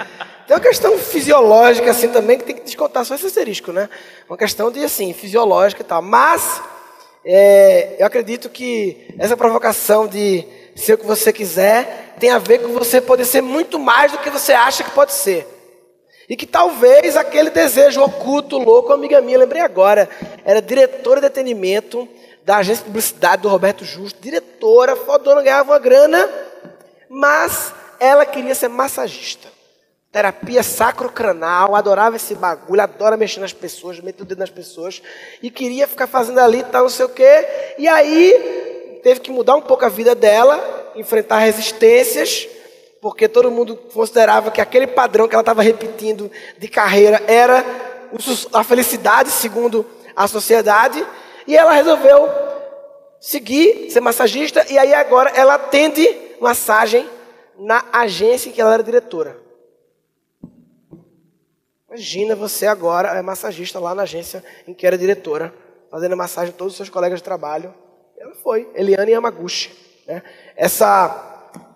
Tem uma questão fisiológica, assim, também, que tem que descontar só esse asterisco, né? Uma questão de, assim, fisiológica e tal. Mas, é, eu acredito que essa provocação de ser o que você quiser tem a ver com você poder ser muito mais do que você acha que pode ser. E que talvez aquele desejo oculto, louco, amiga minha, lembrei agora, era diretora de atendimento da agência de publicidade do Roberto Justo, diretora, fodona, ganhava uma grana, mas ela queria ser massagista. Terapia sacrocranal, adorava esse bagulho, adora mexer nas pessoas, meter o dedo nas pessoas, e queria ficar fazendo ali tal, não sei o quê. E aí teve que mudar um pouco a vida dela, enfrentar resistências, porque todo mundo considerava que aquele padrão que ela estava repetindo de carreira era a felicidade, segundo a sociedade, e ela resolveu seguir, ser massagista, e aí agora ela atende massagem na agência em que ela era diretora. Imagina você agora é massagista lá na agência em que era diretora, fazendo massagem a todos os seus colegas de trabalho. Ela foi, Eliane Yamaguchi. Né? Essa,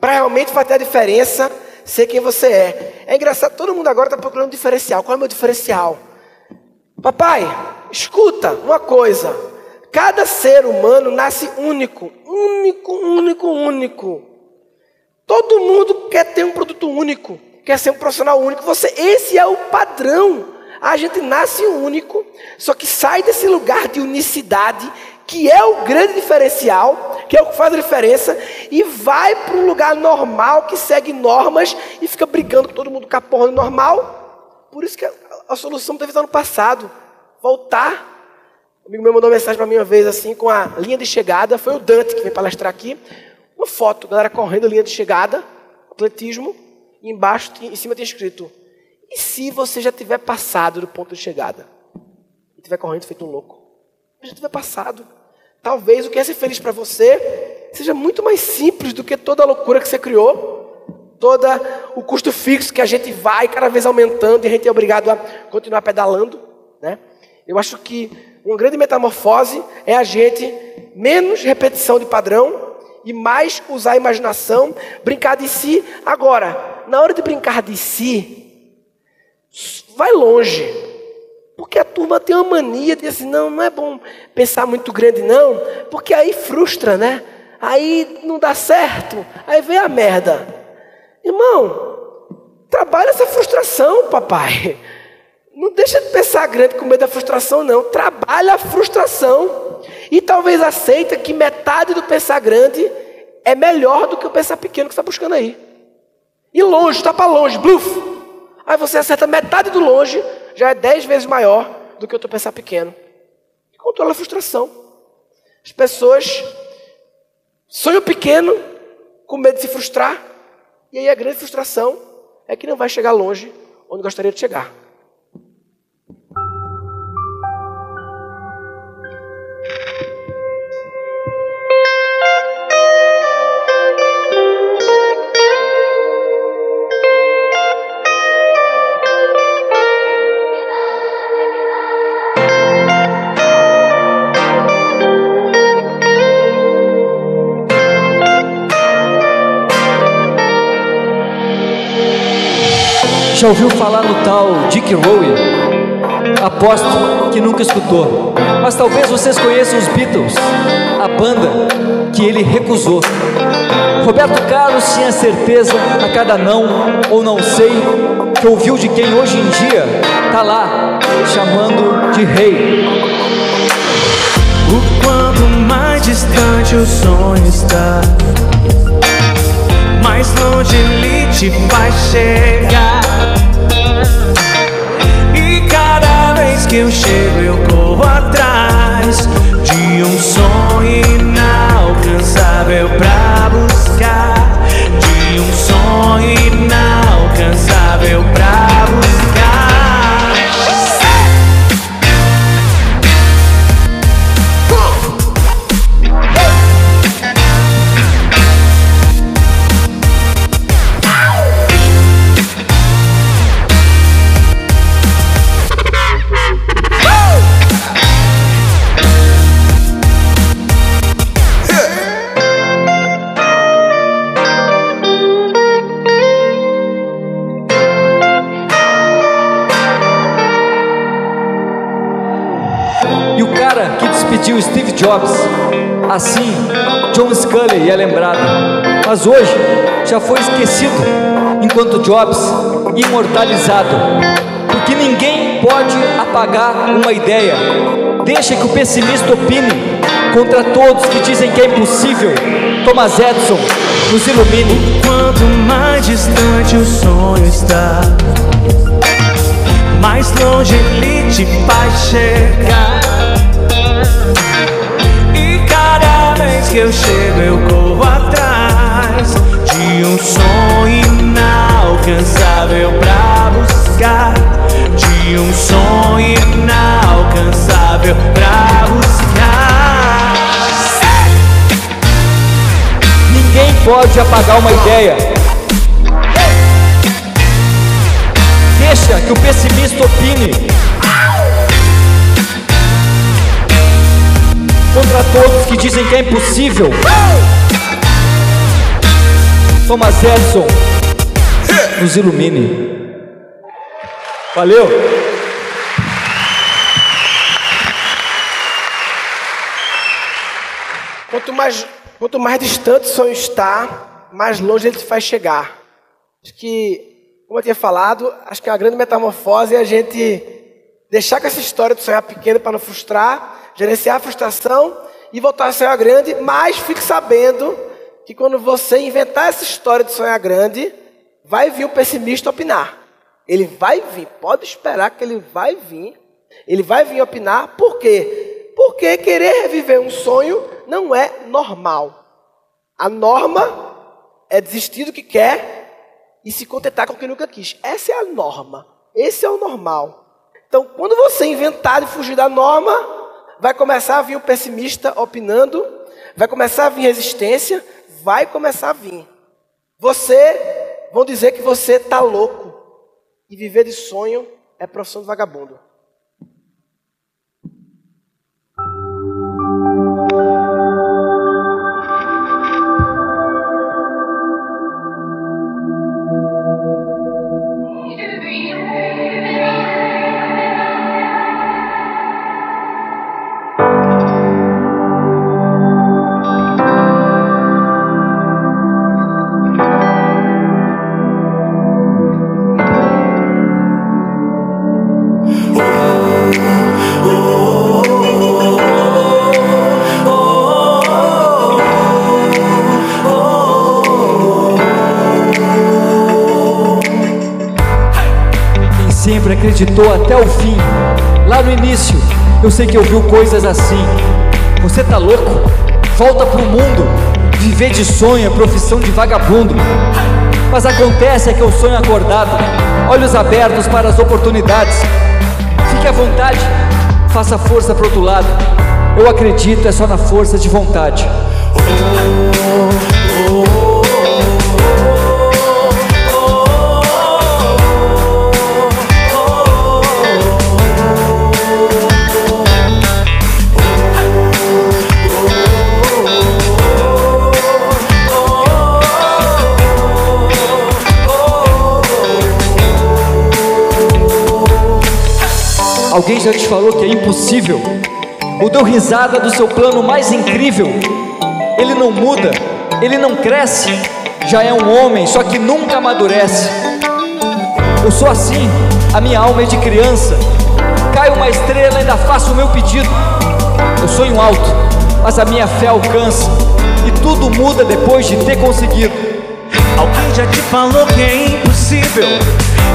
para realmente fazer a diferença, ser quem você é. É engraçado, todo mundo agora está procurando um diferencial. Qual é o meu diferencial? Papai, escuta uma coisa. Cada ser humano nasce único, único, único, único. Todo mundo quer ter um produto único, quer ser um profissional único. Você, esse é o padrão. A gente nasce único, só que sai desse lugar de unicidade, que é o grande diferencial, que é o que faz a diferença, e vai para um lugar normal que segue normas e fica brigando com todo mundo com a porra normal. Por isso que a, a solução deve estar no passado. Voltar. Um amigo meu mandou uma mensagem para mim uma vez assim, com a linha de chegada. Foi o Dante que veio palestrar aqui. Uma foto, galera correndo a linha de chegada, atletismo, e embaixo, em cima tem escrito: E se você já tiver passado do ponto de chegada? E tiver correndo feito um louco? Já tiver passado. Talvez o que é ser feliz para você seja muito mais simples do que toda a loucura que você criou, todo o custo fixo que a gente vai cada vez aumentando e a gente é obrigado a continuar pedalando, né? Eu acho que uma grande metamorfose é a gente menos repetição de padrão e mais usar a imaginação, brincar de si. Agora, na hora de brincar de si, vai longe. Porque a turma tem uma mania de assim, não, não é bom pensar muito grande, não, porque aí frustra, né? Aí não dá certo, aí vem a merda. Irmão, trabalha essa frustração, papai. Não deixa de pensar grande com medo da frustração, não. Trabalha a frustração. E talvez aceita que metade do pensar grande é melhor do que o pensar pequeno que está buscando aí. E longe, está para longe, bluf. Aí você acerta metade do longe, já é dez vezes maior do que o teu pensar pequeno. Controla a frustração. As pessoas sonham pequeno, com medo de se frustrar, e aí a grande frustração é que não vai chegar longe onde gostaria de chegar. Já ouviu falar no tal Dick Rowe? Aposto que nunca escutou. Mas talvez vocês conheçam os Beatles, a banda que ele recusou. Roberto Carlos tinha certeza a cada não ou não sei que ouviu de quem hoje em dia tá lá chamando de rei. O quanto mais distante o sonho está, mais longe ele te vai chegar. E cada vez que eu chego, eu corro atrás de um sonho inalcançável pra buscar. De um sonho inalcançável pra buscar. Jobs, assim, John Scully é lembrado. Mas hoje já foi esquecido, enquanto Jobs imortalizado. Porque ninguém pode apagar uma ideia. Deixa que o pessimista opine contra todos que dizem que é impossível. Thomas Edison nos ilumine. Quanto mais distante o sonho está, mais longe ele te faz chegar. Que eu chego, eu corro atrás de um sonho inalcançável pra buscar. De um sonho inalcançável pra buscar. Ninguém pode apagar uma ideia. Deixa que o pessimista opine. Contra todos que dizem que é impossível. Thomas Edison nos ilumine. Valeu! Quanto mais, quanto mais distante o sonho está, mais longe ele faz chegar. Acho que, como eu tinha falado, acho que é uma grande metamorfose é a gente deixar com essa história de sonhar pequeno para não frustrar, gerenciar a frustração e voltar a sonhar grande, mas fique sabendo que quando você inventar essa história de sonhar grande, vai vir o pessimista opinar. Ele vai vir, pode esperar que ele vai vir. Ele vai vir opinar, por quê? Porque querer reviver um sonho não é normal. A norma é desistir do que quer e se contentar com o que nunca quis. Essa é a norma. Esse é o normal. Então, quando você inventar e fugir da norma, vai começar a vir o pessimista opinando, vai começar a vir resistência, vai começar a vir. Você, vão dizer que você está louco. E viver de sonho é profissão de vagabundo. Sempre acreditou até o fim. Lá no início, eu sei que ouviu coisas assim. Você tá louco? Volta pro mundo. Viver de sonho é profissão de vagabundo. Mas acontece é que eu sonho acordado, olhos abertos para as oportunidades. Fique à vontade, faça força pro outro lado. Eu acredito é só na força de vontade. Alguém já te falou que é impossível? Ou deu risada do seu plano mais incrível? Ele não muda, ele não cresce, já é um homem, só que nunca amadurece. Eu sou assim, a minha alma é de criança. Cai uma estrela, ainda faço o meu pedido. Eu sonho alto, mas a minha fé alcança. E tudo muda depois de ter conseguido. Alguém já te falou que é impossível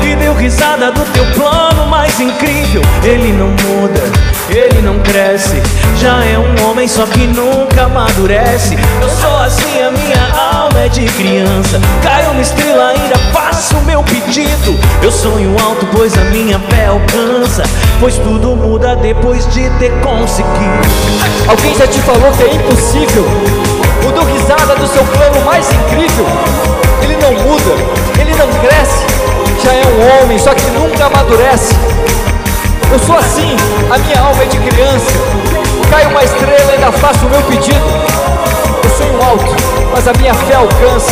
E deu risada do teu plano mais incrível. Ele não muda, ele não cresce. Já é um homem só que nunca amadurece. Eu sou assim, a minha alma é de criança. Cai uma estrela, ainda faço o meu pedido. Eu sonho alto, pois a minha fé alcança. Pois tudo muda depois de ter conseguido. Alguém já te falou que é impossível? Ou deu risada do seu plano mais incrível? Ele não muda, ele não cresce, já é um homem, só que nunca amadurece. Eu sou assim, a minha alma é de criança. Cai uma estrela, ainda faço o meu pedido. Eu sonho alto, mas a minha fé alcança.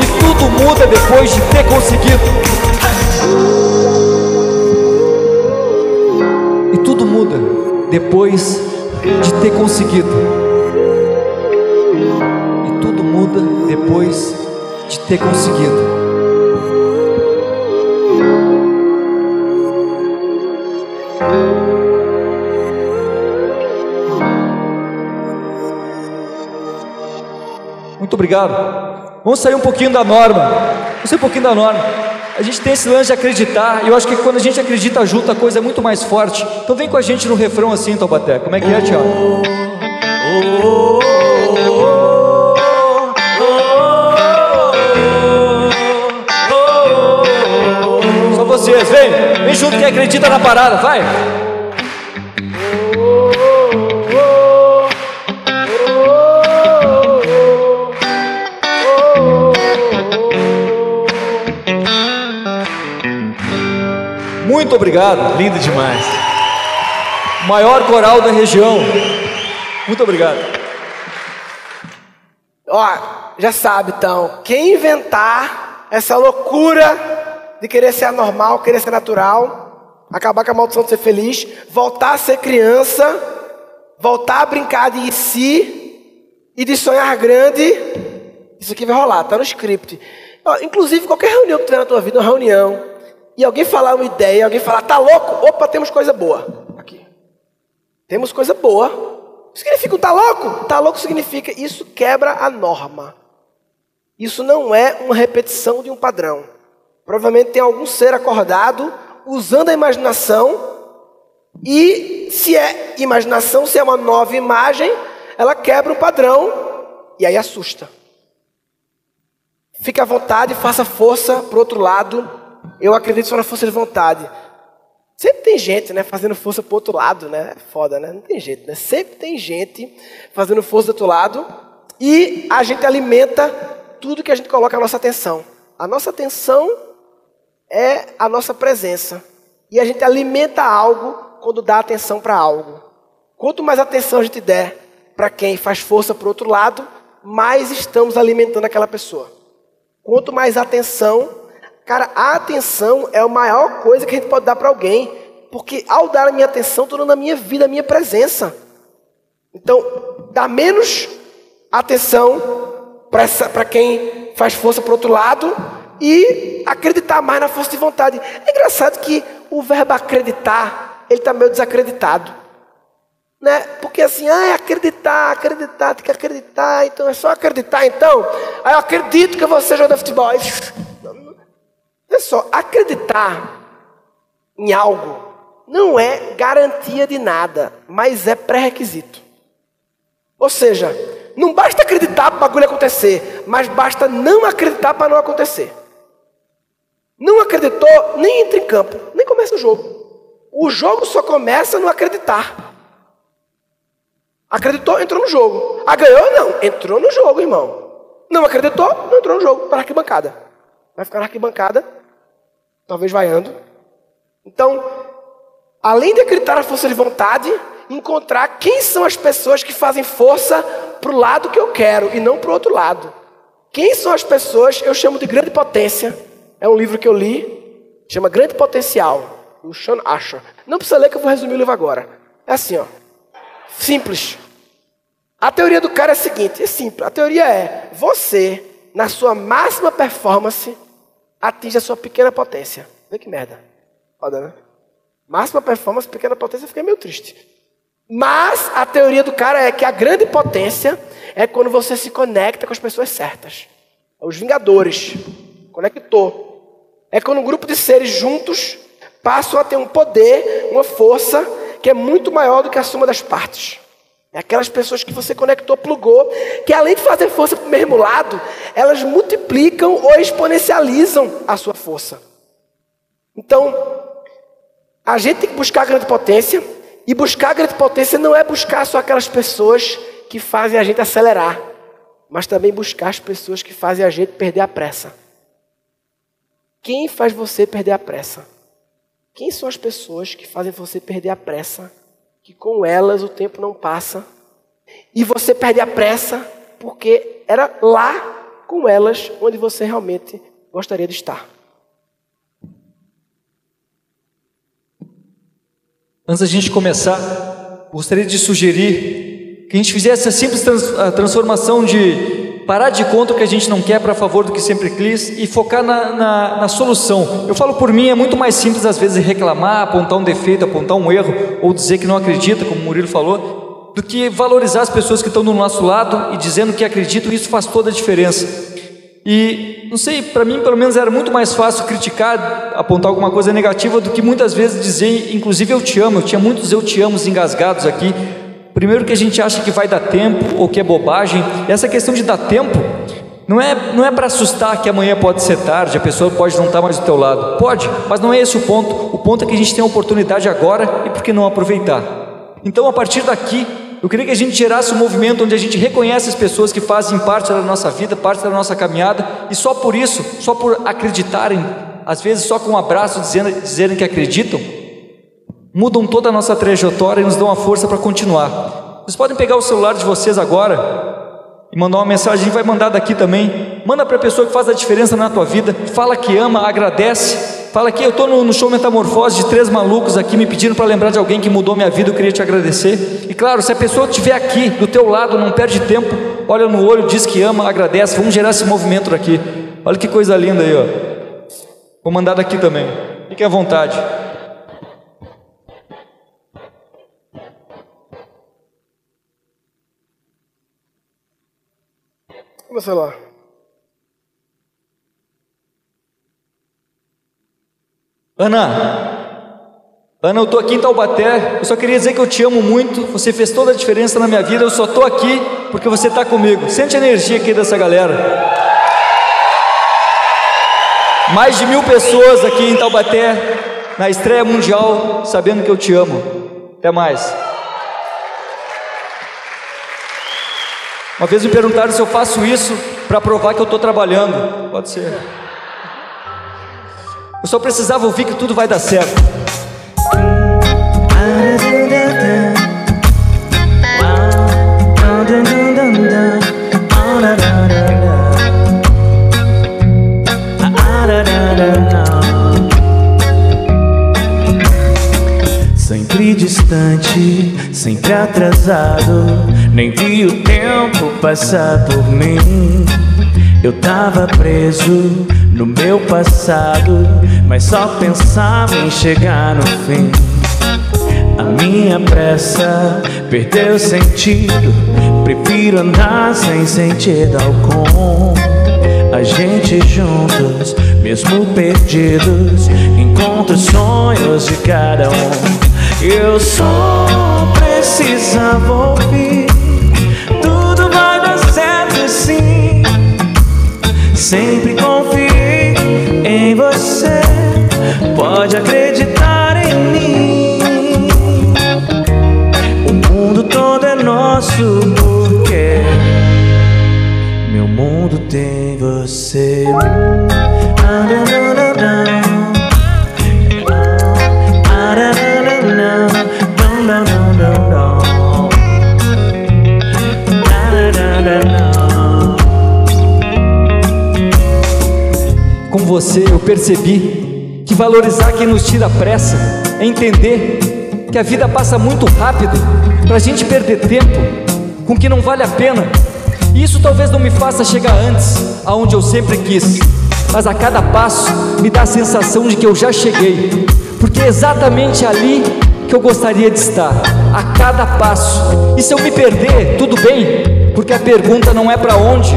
E tudo muda depois de ter conseguido. E tudo muda depois de ter conseguido. E tudo muda depois de ter conseguido. Muito obrigado. Vamos sair um pouquinho da norma. Vamos sair um pouquinho da norma. A gente tem esse lance de acreditar, e eu acho que quando a gente acredita junto, a coisa é muito mais forte. Então vem com a gente no refrão assim, Taubaté. Como é que é, Tiago? Só vocês, vem, vem junto quem acredita na parada, vai. Obrigado. Lindo demais Maior coral da região. Muito obrigado. Ó, já sabe então, quem inventar essa loucura de querer ser anormal, querer ser natural, acabar com a maldição de ser feliz, voltar a ser criança, voltar a brincar de si e de sonhar grande, isso aqui vai rolar, tá no script. Ó, inclusive, qualquer reunião que tiver na tua vida, uma reunião, e alguém falar uma ideia, alguém falar, tá louco? Opa, temos coisa boa. Aqui. Temos coisa boa. Significa um tá louco? Tá louco significa isso quebra a norma. Isso não é uma repetição de um padrão. Provavelmente tem algum ser acordado usando a imaginação e se é imaginação, se é uma nova imagem, ela quebra o padrão e aí assusta. Fique à vontade, faça força para outro lado. Eu acredito só na força de vontade. Sempre tem gente, né, fazendo força pro outro lado, né? É foda, né? Não tem jeito, né? Sempre tem gente fazendo força do outro lado e a gente alimenta tudo que a gente coloca a nossa atenção. A nossa atenção é a nossa presença. E a gente alimenta algo quando dá atenção para algo. Quanto mais atenção a gente der para quem faz força para o outro lado, mais estamos alimentando aquela pessoa. Quanto mais atenção Cara, a atenção é a maior coisa que a gente pode dar para alguém, porque ao dar a minha atenção, estou dando a minha vida, a minha presença. Então, dá menos atenção para quem faz força para o outro lado e acreditar mais na força de vontade. É engraçado que o verbo acreditar, ele está meio desacreditado. Né? Porque assim, ah, é acreditar, acreditar, tem que acreditar, então é só acreditar então. Aí eu acredito que você joga futebol. Olha só, acreditar em algo não é garantia de nada, mas é pré-requisito. Ou seja, não basta acreditar para o bagulho acontecer, mas basta não acreditar para não acontecer. Não acreditou, nem entra em campo, nem começa o jogo. O jogo só começa no acreditar. Acreditou, entrou no jogo. Ah, ganhou? Não. Entrou no jogo, irmão. Não acreditou? Não entrou no jogo. Para na arquibancada. Vai ficar na arquibancada, talvez vaiando. Então, além de acreditar na força de vontade, encontrar quem são as pessoas que fazem força para o lado que eu quero e não para o outro lado. Quem são as pessoas, eu chamo de grande potência. É um livro que eu li, chama Grande Potencial, do Sean Asher. Não precisa ler que eu vou resumir o livro agora. É assim, ó. Simples. A teoria do cara é a seguinte, é simples. A teoria é, você, na sua máxima performance, atinge a sua pequena potência. Vê que merda. Foda, né? Máxima performance, pequena potência, fiquei meio triste. Mas a teoria do cara é que a grande potência é quando você se conecta com as pessoas certas. Os Vingadores. Conectou. É quando um grupo de seres juntos passam a ter um poder, uma força que é muito maior do que a soma das partes. É aquelas pessoas que você conectou, plugou, que além de fazer força para o mesmo lado, elas multiplicam ou exponencializam a sua força. Então, a gente tem que buscar grande potência, e buscar grande potência não é buscar só aquelas pessoas que fazem a gente acelerar, mas também buscar as pessoas que fazem a gente perder a pressa. Quem faz você perder a pressa? Quem são as pessoas que fazem você perder a pressa? Que com elas o tempo não passa e você perde a pressa porque era lá com elas onde você realmente gostaria de estar. Antes da gente começar, gostaria de sugerir que a gente fizesse a simples trans transformação de parar de conta o que a gente não quer para favor do que sempre quis e focar na, na, na, solução. Eu falo por mim, é muito mais simples às vezes reclamar, apontar um defeito, apontar um erro ou dizer que não acredita, como o Murilo falou, do que valorizar as pessoas que estão do nosso lado e dizendo que acreditam, isso faz toda a diferença. E não sei, para mim pelo menos era muito mais fácil criticar, apontar alguma coisa negativa do que muitas vezes dizer, inclusive eu te amo. Eu tinha muitos eu te amo engasgados aqui. Primeiro que a gente acha que vai dar tempo ou que é bobagem. Essa questão de dar tempo não é, não é para assustar que amanhã pode ser tarde, a pessoa pode não estar mais do teu lado. Pode, mas não é esse o ponto. O ponto é que a gente tem a oportunidade agora e por que não aproveitar? Então, a partir daqui, eu queria que a gente gerasse um movimento onde a gente reconhece as pessoas que fazem parte da nossa vida, parte da nossa caminhada, e só por isso, só por acreditarem, às vezes só com um abraço dizendo, dizerem que acreditam, mudam toda a nossa trajetória e nos dão a força para continuar. Vocês podem pegar o celular de vocês agora e mandar uma mensagem, vai mandar daqui também. Manda para a pessoa que faz a diferença na tua vida, fala que ama, agradece Fala aqui, eu estou no, no, show Metamorfose de três malucos aqui me pedindo para lembrar de alguém que mudou minha vida, eu queria te agradecer. E claro, se a pessoa estiver aqui do teu lado, não perde tempo, olha no olho, diz que ama, agradece, vamos gerar esse movimento daqui. Olha que coisa linda aí, ó. Vou mandar daqui também. Fique à vontade. Meu celular. Ana, Ana, eu estou aqui em Taubaté, eu só queria dizer que eu te amo muito, você fez toda a diferença na minha vida, eu só estou aqui porque você está comigo. Sente a energia aqui dessa galera. Mais de mil pessoas aqui em Taubaté, na estreia mundial, sabendo que eu te amo. Até mais. Uma vez me perguntaram se eu faço isso para provar que eu estou trabalhando. Pode ser. Eu só precisava ouvir que tudo vai dar certo. Distante, sempre atrasado, nem vi o tempo passar por mim. Eu tava preso no meu passado, mas só pensava em chegar no fim. A minha pressa perdeu sentido, prefiro andar sem sentido algum. A gente juntos, mesmo perdidos, encontra os sonhos de cada um. Eu só precisava ouvir. Tudo vai dar certo sim. Sempre confiei você eu percebi que valorizar quem nos tira a pressa é entender que a vida passa muito rápido para a gente perder tempo com que não vale a pena. Isso talvez não me faça chegar antes, aonde eu sempre quis, mas a cada passo me dá a sensação de que eu já cheguei, porque é exatamente ali que eu gostaria de estar, a cada passo. E se eu me perder, tudo bem, porque a pergunta não é para onde,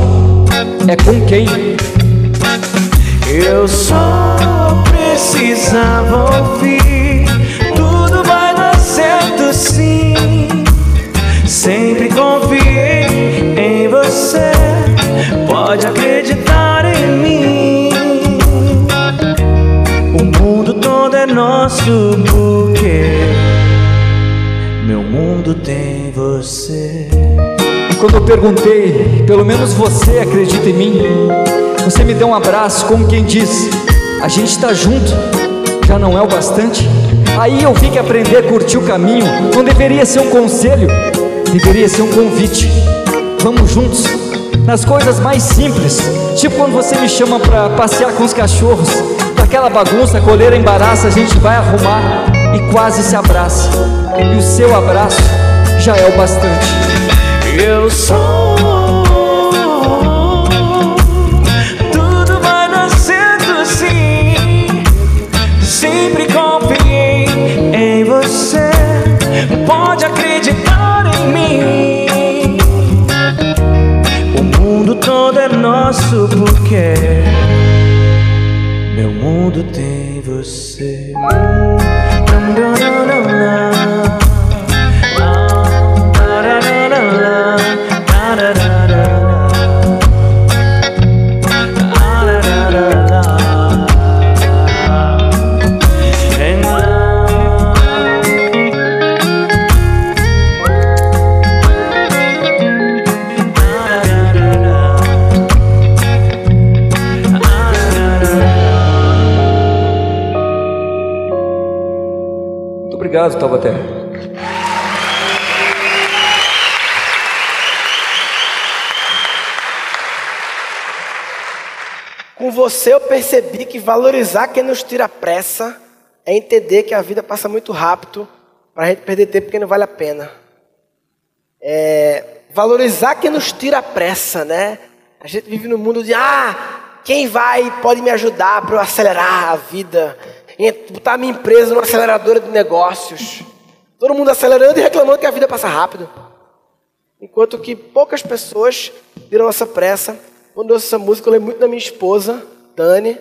é com quem. Eu só precisava ouvir. Tudo vai dar certo sim. Sempre confiei em você. Pode acreditar em mim. O mundo todo é nosso porque meu mundo tem você. Quando eu perguntei, pelo menos você acredita em mim, você me deu um abraço, como quem diz: a gente está junto, já não é o bastante. Aí eu vi que aprender a curtir o caminho não deveria ser um conselho, deveria ser um convite. Vamos juntos, nas coisas mais simples, tipo quando você me chama para passear com os cachorros, daquela bagunça, coleira embaraça, a gente vai arrumar e quase se abraça. E o seu abraço já é o bastante. Eu sou. Tudo vai dar certo sim. Sempre confiei em você. Pode acreditar em mim. O mundo todo é nosso porque meu mundo tem percebi que valorizar quem nos tira pressa é entender que a vida passa muito rápido para a gente perder tempo porque não vale a pena. É, valorizar quem nos tira pressa, né? A gente vive no mundo de ah, quem vai pode me ajudar para eu acelerar a vida, botar minha empresa numa aceleradora de negócios. Todo mundo acelerando e reclamando que a vida passa rápido. Enquanto que poucas pessoas viram essa pressa. Quando eu ouço essa música, eu lembro muito da minha esposa, Dani.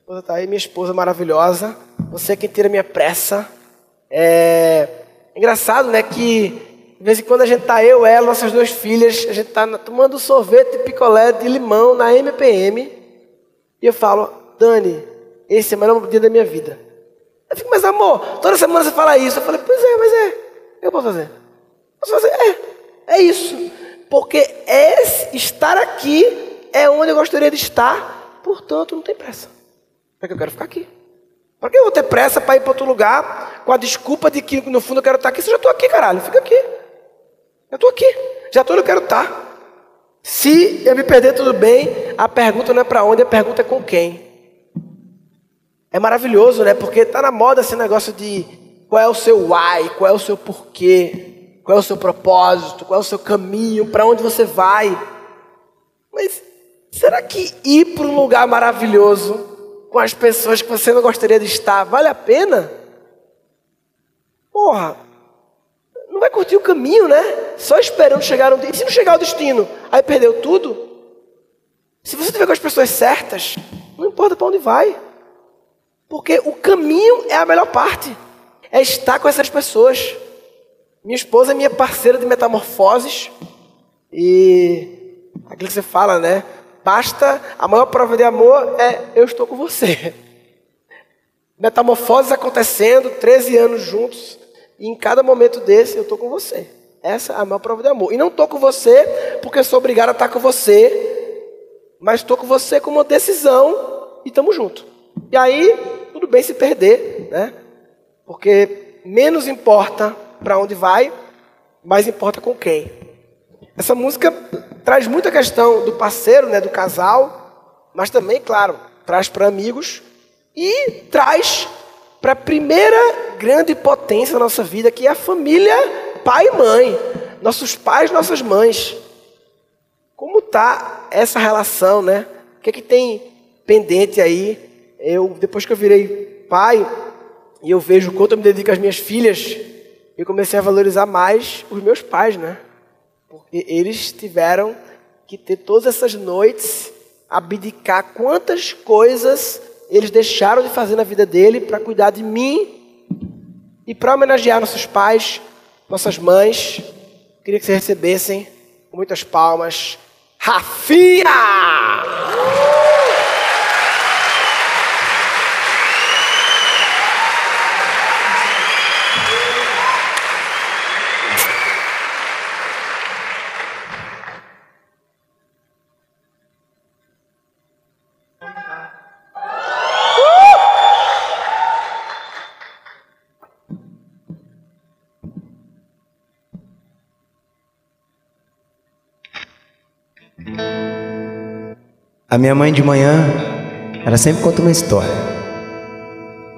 Esposa tá aí, minha esposa maravilhosa. Você é quem tira minha pressa. É engraçado, né, que de vez em quando a gente tá eu, ela, nossas duas filhas, a gente tá tomando sorvete picolé de limão na MPM. E eu falo, Dani, esse é o melhor dia da minha vida. Eu fico, mas amor, toda semana você fala isso. Eu falei, pois é, mas é. Eu posso fazer? Posso fazer? É, é isso. Porque esse, estar aqui é onde eu gostaria de estar, portanto, não tem pressa. Para que eu quero ficar aqui? Para que eu vou ter pressa para ir para outro lugar com a desculpa de que no fundo eu quero estar aqui? Se eu já estou aqui, caralho, fica aqui. Eu estou aqui, já estou onde eu quero estar. Se eu me perder, tudo bem. A pergunta não é para onde, a pergunta é com quem. É maravilhoso, né? Porque tá na moda esse negócio de qual é o seu why, qual é o seu porquê, qual é o seu propósito, qual é o seu caminho, para onde você vai. Mas será que ir para um lugar maravilhoso com as pessoas que você não gostaria de estar vale a pena? Porra, não vai curtir o caminho, né? Só esperando chegar um dia. E se não chegar ao destino? Aí perdeu tudo? Se você estiver com as pessoas certas, não importa para onde vai. Porque o caminho é a melhor parte. É estar com essas pessoas. Minha esposa é minha parceira de metamorfoses. E aquilo que você fala, né? Basta, a maior prova de amor é eu estou com você. Metamorfoses acontecendo, 13 anos juntos, e em cada momento desse eu estou com você. Essa é a maior prova de amor. E não estou com você porque sou obrigado a estar com você, mas estou com você com uma decisão e estamos juntos. E aí, tudo bem se perder, né? Porque menos importa para onde vai, mais importa com quem. Essa música traz muita questão do parceiro, né, do casal, mas também, claro, traz para amigos e traz para a primeira grande potência da nossa vida, que é a família pai e mãe, nossos pais, nossas mães. Como tá essa relação, né? O que é que tem pendente aí? Eu depois que eu virei pai e eu vejo quanto eu me dedico às minhas filhas, eu comecei a valorizar mais os meus pais, né? Porque eles tiveram que ter todas essas noites, abdicar quantas coisas eles deixaram de fazer na vida dele para cuidar de mim e para homenagear nossos pais, nossas mães. Queria que vocês recebessem com muitas palmas. Rafinha! A minha mãe de manhã, ela sempre conta uma história.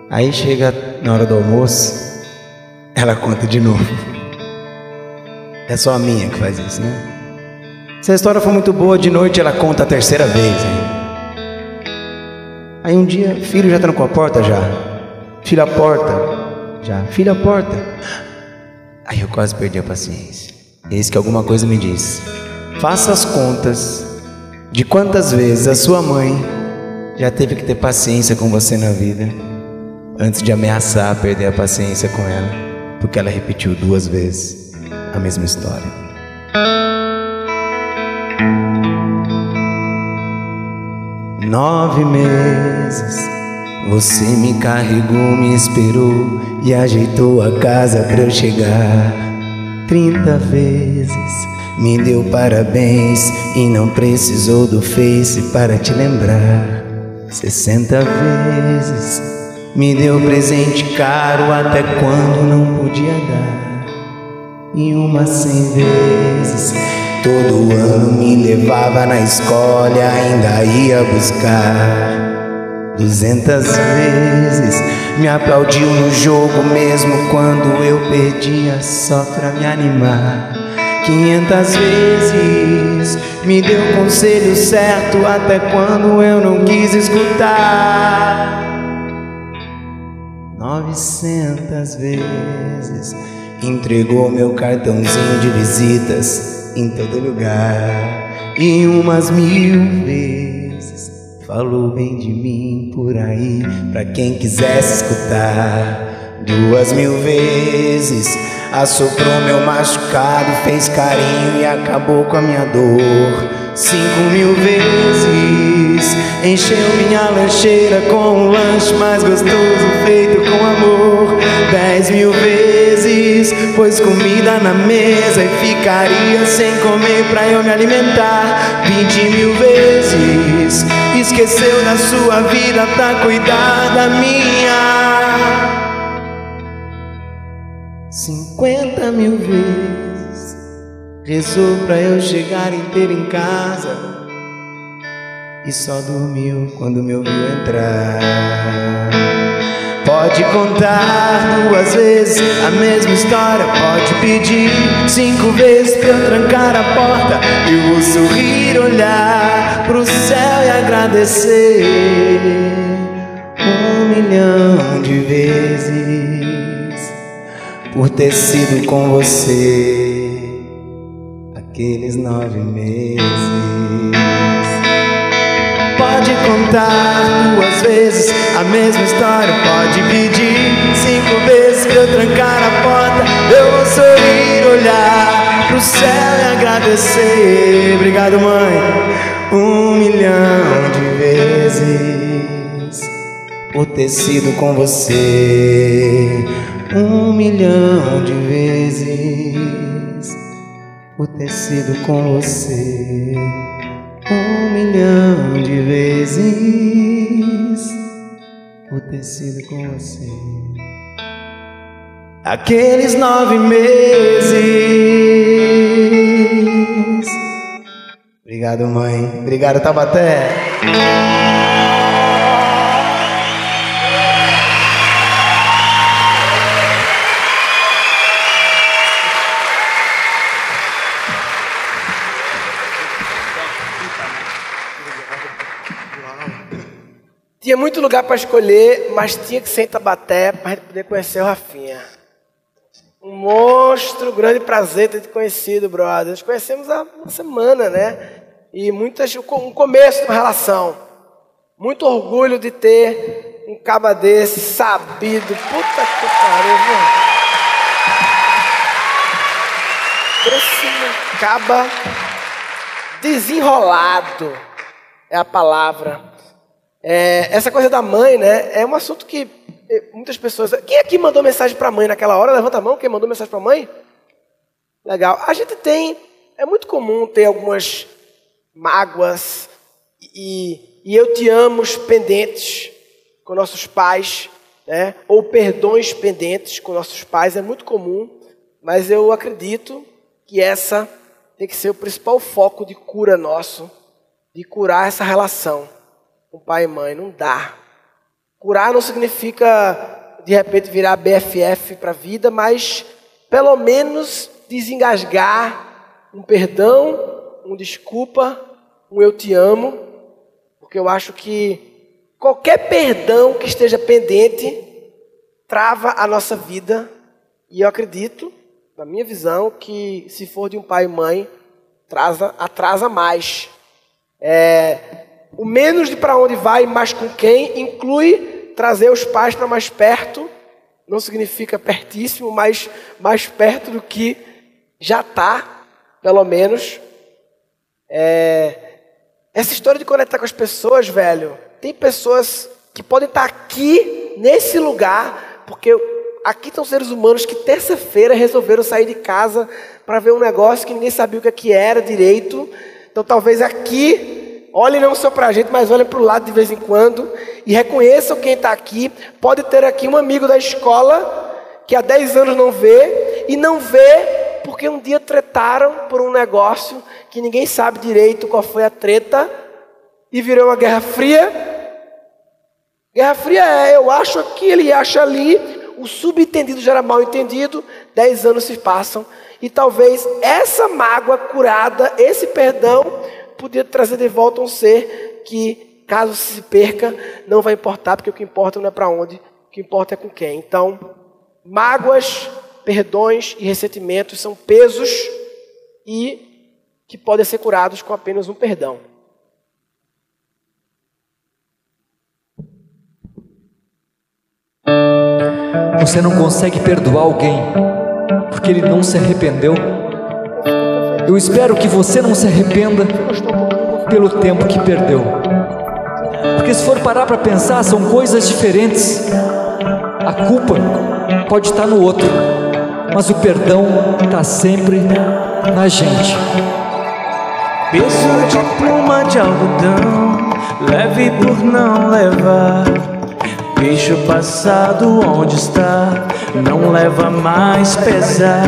Aí chega na hora do almoço, ela conta de novo. É só a minha que faz isso, né? Se a história for muito boa, de noite ela conta a terceira vez hein? Aí um dia, filho já trancou a porta já. Filho a porta. Já. Filho a porta. Aí eu quase perdi a paciência. Eis que alguma coisa me disse. Faça as contas de quantas vezes a sua mãe já teve que ter paciência com você na vida antes de ameaçar perder a paciência com ela, porque ela repetiu duas vezes a mesma história. Nove meses você me carregou, me esperou e ajeitou a casa para eu chegar. Trinta vezes me deu parabéns e não precisou do Face para te lembrar. Sessenta vezes me deu presente caro até quando não podia dar. E umas cem vezes todo ano me levava na escola e ainda ia buscar. Duzentas vezes me aplaudiu no jogo mesmo quando eu perdia só pra me animar. Quinhentas vezes me deu o conselho certo até quando eu não quis escutar. Novecentas vezes entregou meu cartãozinho de visitas em todo lugar. E umas mil vezes falou bem de mim por aí pra quem quisesse escutar. Duas mil vezes Assoprou meu machucado, fez carinho e acabou com a minha dor. Cinco mil vezes encheu minha lancheira com um lanche mais gostoso feito com amor. Dez mil vezes pôs comida na mesa e ficaria sem comer pra eu me alimentar. Vinte mil vezes esqueceu da sua vida pra cuidar da minha cinquenta mil vezes rezou pra eu chegar inteiro em casa e só dormiu quando me ouviu entrar. Pode contar duas vezes a mesma história, pode pedir cinco vezes pra eu trancar a porta. Eu vou sorrir, olhar pro céu e agradecer um milhão de vezes por ter sido com você aqueles nove meses. contar duas vezes a mesma história. Pode pedir cinco vezes pra eu trancar a porta. Eu vou sorrir, olhar pro céu e agradecer. Obrigado, mãe. Um milhão de vezes por ter sido com você. Um milhão de vezes por ter sido com você um milhão de vezes por ter sido com você. Aqueles nove meses. Obrigado, mãe. Obrigado, Tabaté. Muito lugar para escolher, mas tinha que ser em Tabaté para poder conhecer o Rafinha. Um monstro, grande prazer ter te conhecido, brother. Nós conhecemos há uma semana, né? E muitas, um começo de uma relação. Muito orgulho de ter um caba desse, sabido. Puta que pariu, viu? Esse caba desenrolado é a palavra. É, essa coisa da mãe, né, é um assunto que eh, muitas pessoas. Quem aqui mandou mensagem para a mãe naquela hora? Levanta a mão. Quem mandou mensagem para a mãe? Legal. A gente tem. É muito comum ter algumas mágoas e, e eu te amo pendentes com nossos pais, né? ou perdões pendentes com nossos pais. É muito comum, mas eu acredito que essa tem que ser o principal foco de cura nosso, de curar essa relação com pai e mãe. Não dá. Curar não significa, de repente, virar BFF para a vida, mas pelo menos desengasgar um perdão, um desculpa, um eu te amo, porque eu acho que qualquer perdão que esteja pendente trava a nossa vida, e eu acredito, na minha visão, que se for de um pai e mãe, atrasa, atrasa mais. É, o menos de para onde vai, mais com quem, inclui trazer os pais para mais perto. Não significa pertíssimo, mas mais perto do que já está, pelo menos. É... Essa história de conectar com as pessoas, velho, tem pessoas que podem estar tá aqui, nesse lugar, porque aqui estão seres humanos que terça-feira resolveram sair de casa para ver um negócio que ninguém sabia o que é era direito. Então talvez aqui Olhem não só para a gente, mas olhem para o lado de vez em quando e reconheçam quem está aqui. Pode ter aqui um amigo da escola que há 10 anos não vê e não vê porque um dia tretaram por um negócio que ninguém sabe direito qual foi a treta e virou uma guerra fria. Guerra fria é eu acho aqui, ele acha ali, o subentendido já era mal entendido, 10 anos se passam e talvez essa mágoa curada, esse perdão podia trazer de volta um ser que, caso se perca, não vai importar, porque o que importa não é para onde, o que importa é com quem. Então, mágoas, perdões e ressentimentos são pesos e que podem ser curados com apenas um perdão. Você não consegue perdoar alguém porque ele não se arrependeu eu espero que você não se arrependa pelo tempo que perdeu. Porque se for parar para pensar, são coisas diferentes. A culpa pode estar no outro, mas o perdão está sempre na gente. Peso de pluma de algodão, leve por não levar. Deixa o passado onde está, não leva mais pesar.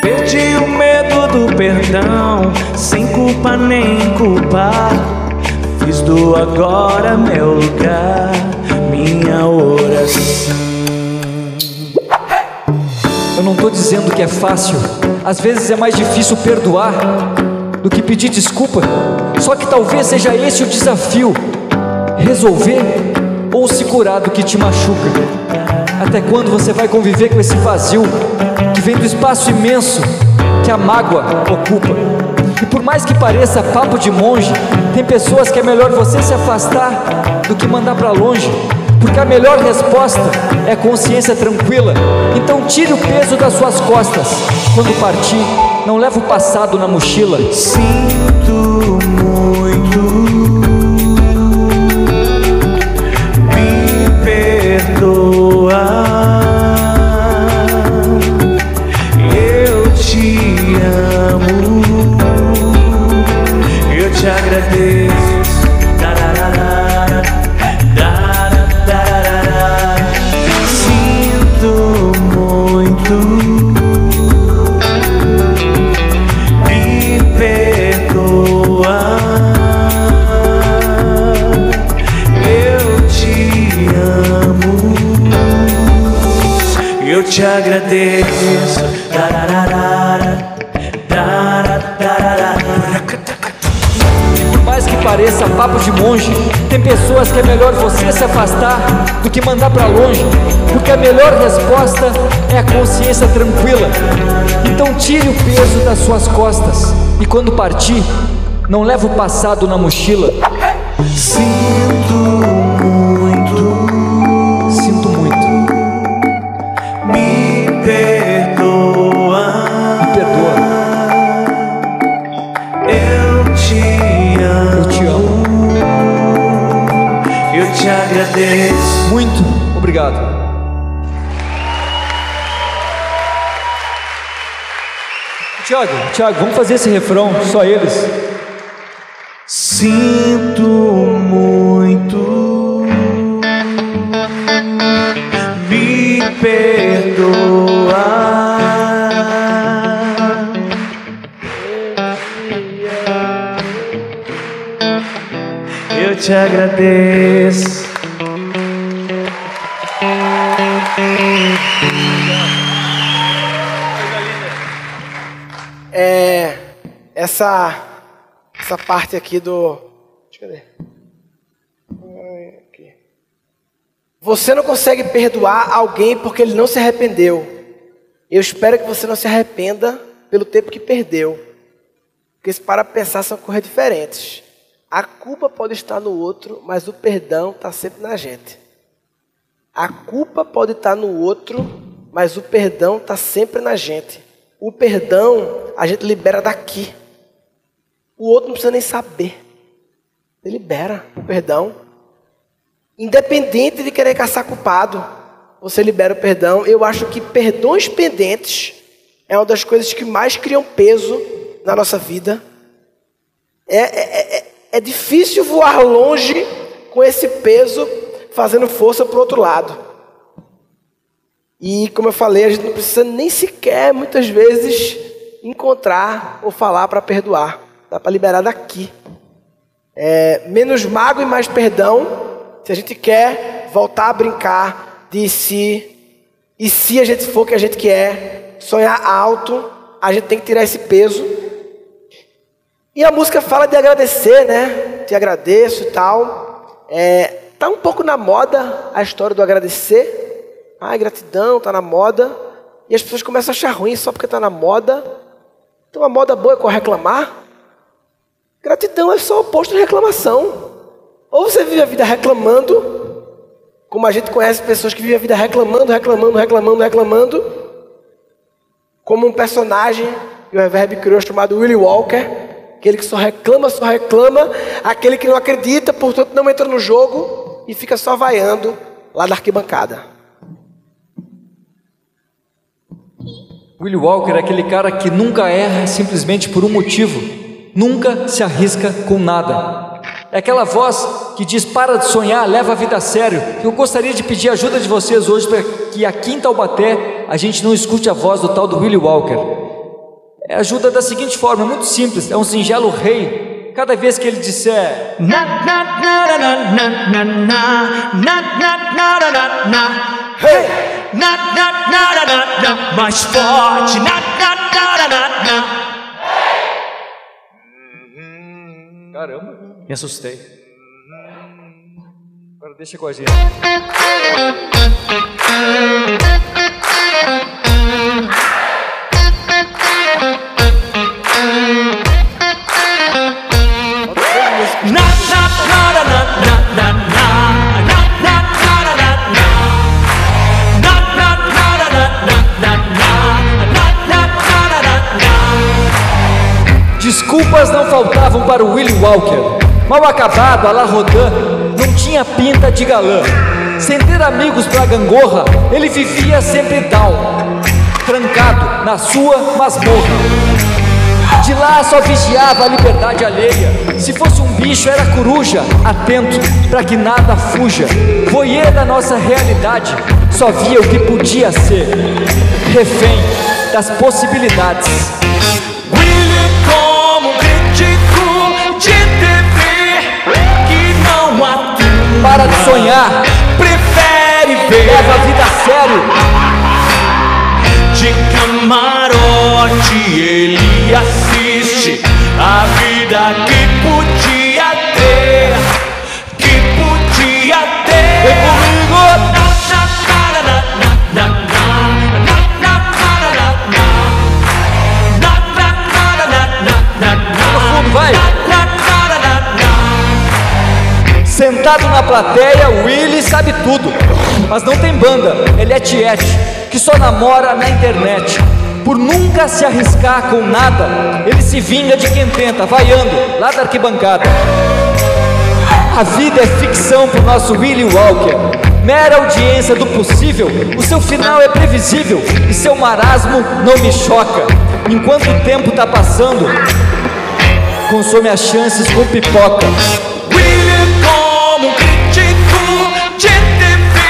Perdi o medo do perdão, sem culpa nem culpar. Fiz do agora meu lugar, minha oração. Eu não estou dizendo que é fácil, às vezes é mais difícil perdoar do que pedir desculpa. Só que talvez seja esse o desafio: resolver ou se curar do que te machuca. Até quando você vai conviver com esse vazio que vem do espaço imenso que a mágoa ocupa. E por mais que pareça papo de monge, tem pessoas que é melhor você se afastar do que mandar para longe, porque a melhor resposta é consciência tranquila. Então tire o peso das suas costas. Quando partir, não leva o passado na mochila. Sinto तो आ agradeço. Por mais que pareça papo de monge, tem pessoas que é melhor você se afastar do que mandar para longe, porque a melhor resposta é a consciência tranquila. Então tire o peso das suas costas e quando partir, não leva o passado na mochila. Sinto Tiago, vamos fazer esse refrão, só eles. Sinto muito. Me perdoa. Eu te agradeço. Parte aqui do. Aqui. Você não consegue perdoar alguém porque ele não se arrependeu. Eu espero que você não se arrependa pelo tempo que perdeu. Porque se para pensar são coisas diferentes. A culpa pode estar no outro, mas o perdão está sempre na gente. A culpa pode estar no outro, mas o perdão está sempre na gente. O perdão a gente libera daqui. O outro não precisa nem saber. Ele libera o perdão. Independente de querer caçar culpado, você libera o perdão. Eu acho que perdões pendentes é uma das coisas que mais criam peso na nossa vida. É, é, é, é difícil voar longe com esse peso fazendo força para o outro lado. E como eu falei, a gente não precisa nem sequer, muitas vezes, encontrar ou falar para perdoar. Dá para liberar daqui. É, menos mágoa e mais perdão. Se a gente quer voltar a brincar de se e se a gente for que a gente quer, sonhar alto, a gente tem que tirar esse peso. E a música fala de agradecer, né? Te agradeço e tal. É, tá um pouco na moda a história do agradecer. Ai, gratidão, tá na moda. E as pessoas começam a achar ruim só porque tá na moda. Então a moda boa é com reclamar. Gratidão é só o oposto de reclamação. Ou você vive a vida reclamando, como a gente conhece pessoas que vivem a vida reclamando, reclamando, reclamando, reclamando, como um personagem que o Reverb criou chamado Willie Walker, aquele que só reclama, só reclama, aquele que não acredita, portanto não entra no jogo e fica só vaiando lá da arquibancada. Willie Walker é aquele cara que nunca erra simplesmente por um motivo, nunca se arrisca com nada. É aquela voz que diz: para de sonhar, leva a vida a sério. Eu gostaria de pedir ajuda de vocês hoje para que aqui em Taubaté a gente não escute a voz do tal do Willie Walker. É ajuda da seguinte forma: é muito simples, é um singelo rei. Cada vez que ele disser Na, na, na, Caramba! Me assustei. Agora deixa com a gente. Na, na, na, na, na, na, na. Assustei. Agora deixa com a gente. Walker. Mal acabado, a la Rodin, não tinha pinta de galã. Sem ter amigos pra gangorra, ele vivia sempre down, trancado na sua masmorra. De lá só vigiava a liberdade alheia. Se fosse um bicho, era coruja, atento para que nada fuja. Voyeur da nossa realidade, só via o que podia ser. Refém das possibilidades. Para de sonhar, Prefere ver leva a vida a sério. de camarote ele assiste a vida que podia Sentado na plateia, o Willy sabe tudo, mas não tem banda, ele é tiete, que só namora na internet. Por nunca se arriscar com nada, ele se vinga de quem tenta, vaiando lá da arquibancada. A vida é ficção pro nosso Willy Walker, mera audiência do possível, o seu final é previsível e seu marasmo não me choca. Enquanto o tempo tá passando, consome as chances com pipoca.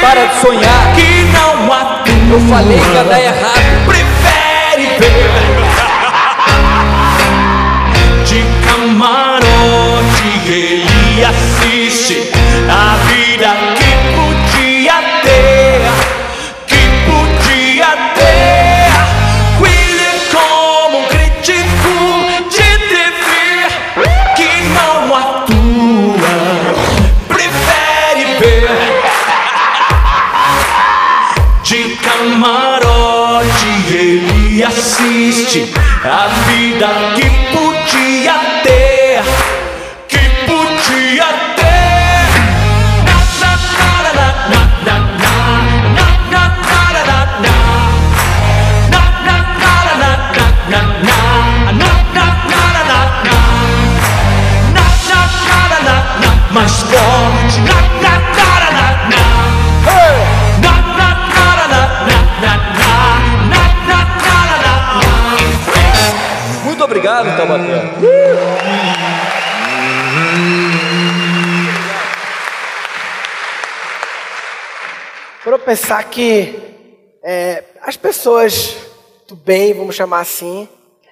Para de sonhar, que não atua. eu falei que ia dar errado. prefere ver de camarote ele assiste a Taubaté. Para eu pensar que é, as pessoas do bem, vamos chamar assim,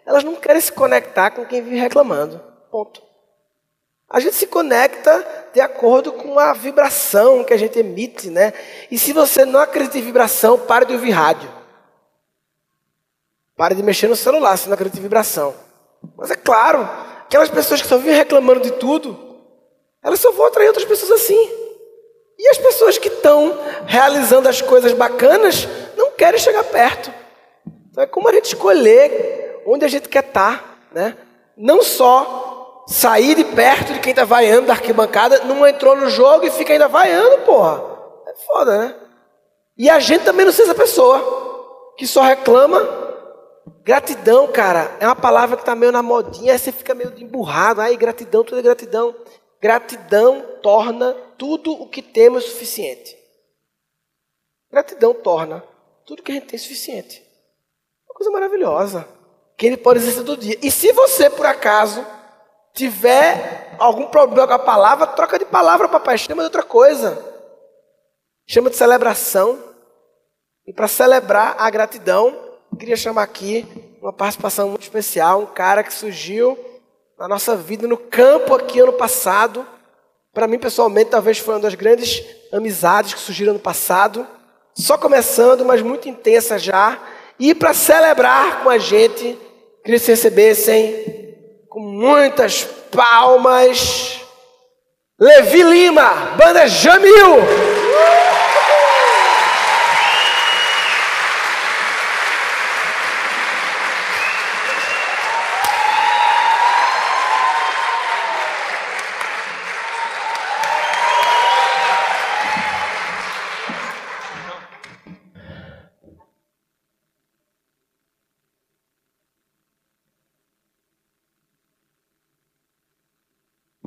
elas não querem se conectar com quem vive reclamando. Ponto. A gente se conecta de acordo com a vibração que a gente emite, né? E se você não acredita em vibração, pare de ouvir rádio. Pare de mexer no celular se não acredita em vibração. Mas é claro, aquelas pessoas que só vivem reclamando de tudo, elas só vão atrair outras pessoas assim. E as pessoas que estão realizando as coisas bacanas não querem chegar perto. Então é como a gente escolher onde a gente quer estar, né? Não só sair de perto de quem está vaiando da arquibancada, não entrou no jogo e fica ainda vaiando, porra. É foda, né? E a gente também não ser essa pessoa que só reclama. Gratidão, cara, é uma palavra que está meio na modinha, aí você fica meio emburrado. Ai, gratidão, tudo é gratidão. Gratidão torna tudo o que temos suficiente. Gratidão torna tudo que a gente tem suficiente. Uma coisa maravilhosa. Que ele pode exercer todo dia. E se você, por acaso, tiver algum problema com a palavra, troca de palavra, papai. Chama de outra coisa. Chama de celebração. E para celebrar a gratidão, queria chamar aqui uma participação muito especial, um cara que surgiu na nossa vida no campo aqui ano passado. Para mim, pessoalmente, talvez foi uma das grandes amizades que surgiram ano passado. Só começando, mas muito intensa já. E para celebrar com a gente, queria que recebessem com muitas palmas. Levi Lima, banda Jamil.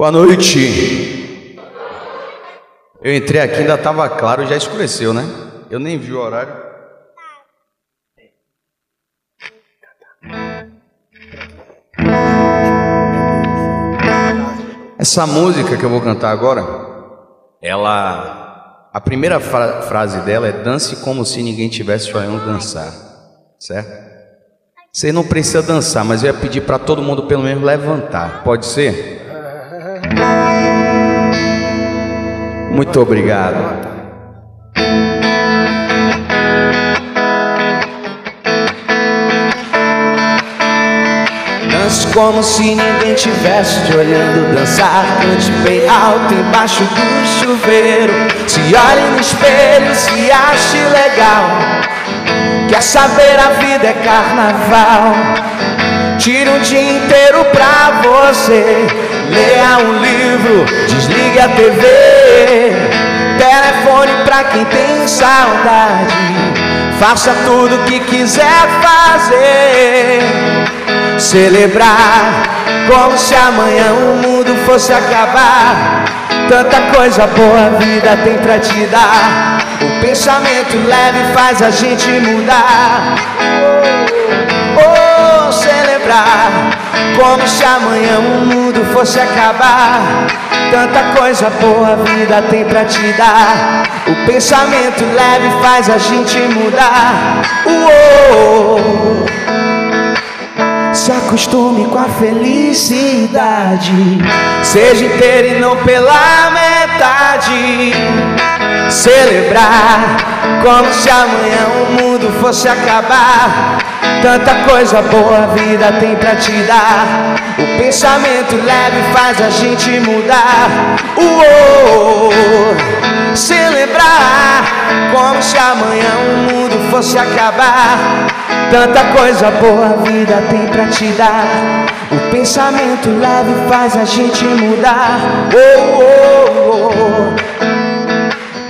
Boa noite. Eu entrei aqui, ainda estava claro, já escureceu, né? Eu nem vi o horário. Essa música que eu vou cantar agora, ela. A primeira fra- frase dela é dance como se ninguém tivesse olhando dançar. Certo? Você não precisa dançar, mas eu ia pedir para todo mundo pelo menos levantar. Pode ser? Muito obrigado. Dance como se ninguém tivesse te olhando dançar. Cante bem alto embaixo do chuveiro. Se olhe no espelho, se ache legal. Quer saber, a vida é carnaval. Tire um dia inteiro pra você. Leia um livro, desligue a TV. Telefone pra quem tem saudade. Faça tudo o que quiser fazer celebrar como se amanhã o mundo fosse acabar. Tanta coisa boa a vida tem pra te dar. O pensamento leve faz a gente mudar. Oh, como se amanhã o mundo fosse acabar. Tanta coisa boa a vida tem pra te dar. O pensamento leve faz a gente mudar. Oh, se acostume com a felicidade. Seja inteiro e não pela metade. Celebrar como se amanhã o mundo fosse acabar. Tanta coisa boa a vida tem pra te dar. O pensamento leve faz a gente mudar. Uou, celebrar como se amanhã o mundo fosse acabar. Tanta coisa boa a vida tem pra te dar. O pensamento leve faz a gente mudar. Oh, oh, oh.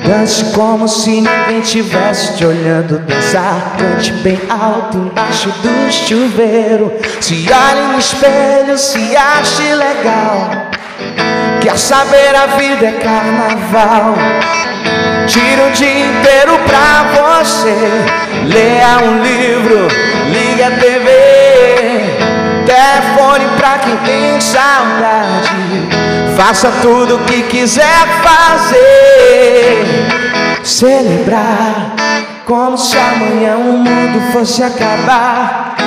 Dance como se ninguém tivesse te olhando dançar. Cante bem alto embaixo do chuveiro. Se olhe no espelho, se ache legal. Quer saber, a vida é carnaval. Tira um dia inteiro pra você. Leia um livro, liga a TV. Telefone pra quem tem saudade. Faça tudo o que quiser fazer. Celebrar como se amanhã o mundo fosse acabar.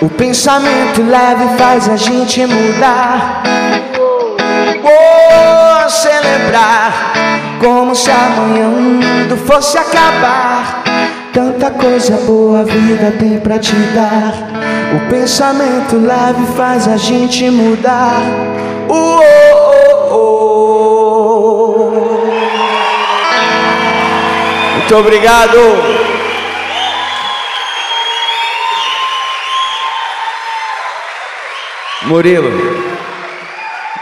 O pensamento leve faz a gente mudar. Oh, celebrar como se amanhã o mundo fosse acabar. Tanta coisa boa a vida tem pra te dar. O pensamento leve faz a gente mudar. Oh, oh, oh. Muito obrigado. Murilo,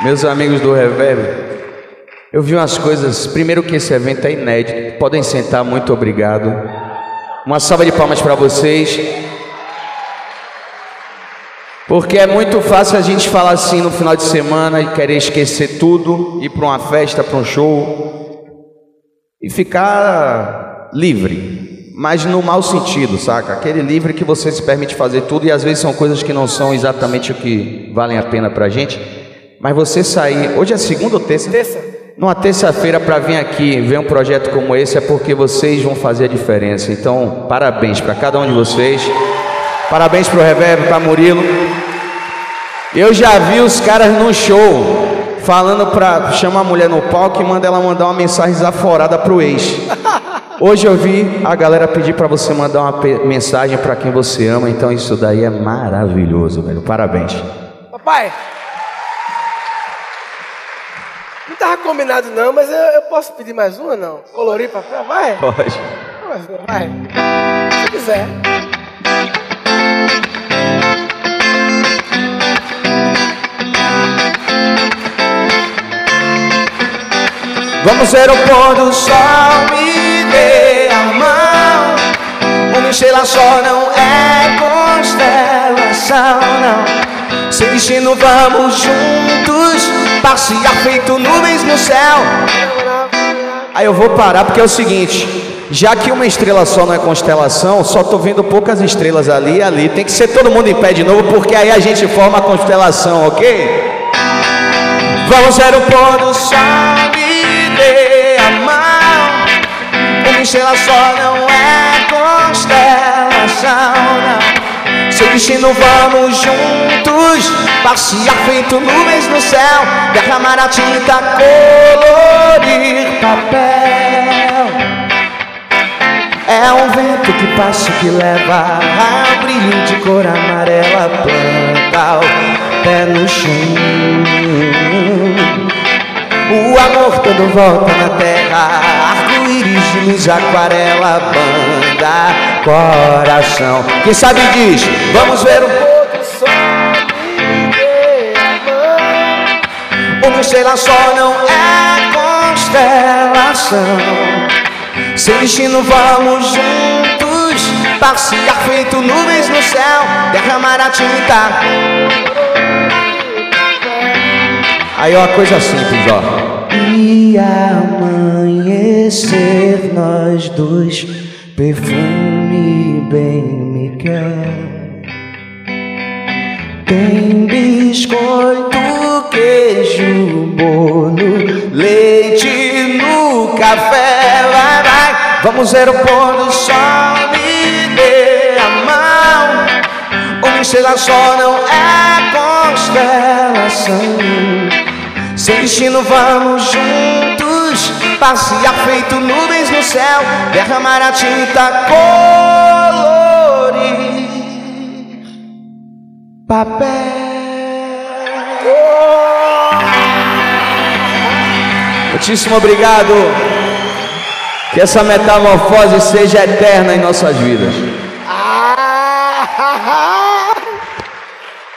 meus amigos do Reverb, eu vi umas coisas. Primeiro, que esse evento é inédito. Podem sentar, muito obrigado. Uma salva de palmas para vocês. Porque é muito fácil a gente falar assim no final de semana e querer esquecer tudo, ir para uma festa, para um show e ficar livre, mas no mau sentido, saca? Aquele livre que você se permite fazer tudo e às vezes são coisas que não são exatamente o que valem a pena pra gente. Mas você sair, hoje é segunda ou terça? Terça. Numa terça-feira para vir aqui ver um projeto como esse é porque vocês vão fazer a diferença. Então, parabéns para cada um de vocês. Parabéns pro Reverb, para Murilo. Eu já vi os caras no show falando pra chamar a mulher no palco e manda ela mandar uma mensagem desaforada pro ex. Hoje eu vi a galera pedir para você mandar uma mensagem para quem você ama, então isso daí é maravilhoso, velho. Parabéns. Papai. Não tava combinado não, mas eu, eu posso pedir mais uma não? Colorir papel? Vai. Pode. Vai. Se quiser. Vamos ver o pôr do sol, me dê a mão. Uma estrela só não é constelação, não. Sem destino vamos juntos Passear feito nuvens no céu Aí eu vou parar porque é o seguinte Já que uma estrela só não é constelação Só tô vendo poucas estrelas ali e ali Tem que ser todo mundo em pé de novo Porque aí a gente forma a constelação, ok? Vamos ver o pôr do sol estrela só não é constelação não. Seu destino vamos juntos. Passear feito nuvens no céu. Derramar a tinta, colorir papel. É um vento que passa que leva Ao brilho de cor amarela Planta o pé no chão. O amor todo volta na terra Arco-íris aquarela, banda, coração. Quem sabe diz, vamos ver o pôr do sol mão Uma estrela só não é constelação. Sem destino vamos juntos. Passear feito nuvens no céu Derramar a tinta. Aí uma coisa simples, ó. E amanhecer nós dois, perfume bem me quer. Tem biscoito, queijo, bolo, leite no café, vai, vai. Vamos ver o pôr do sol, me dê a mão. Uma estrela só não é constelação. Sem destino vamos juntos. Passear feito nuvens no céu. Derramar a tinta, colorir Papel. Muitíssimo obrigado. Que essa metamorfose seja eterna em nossas vidas.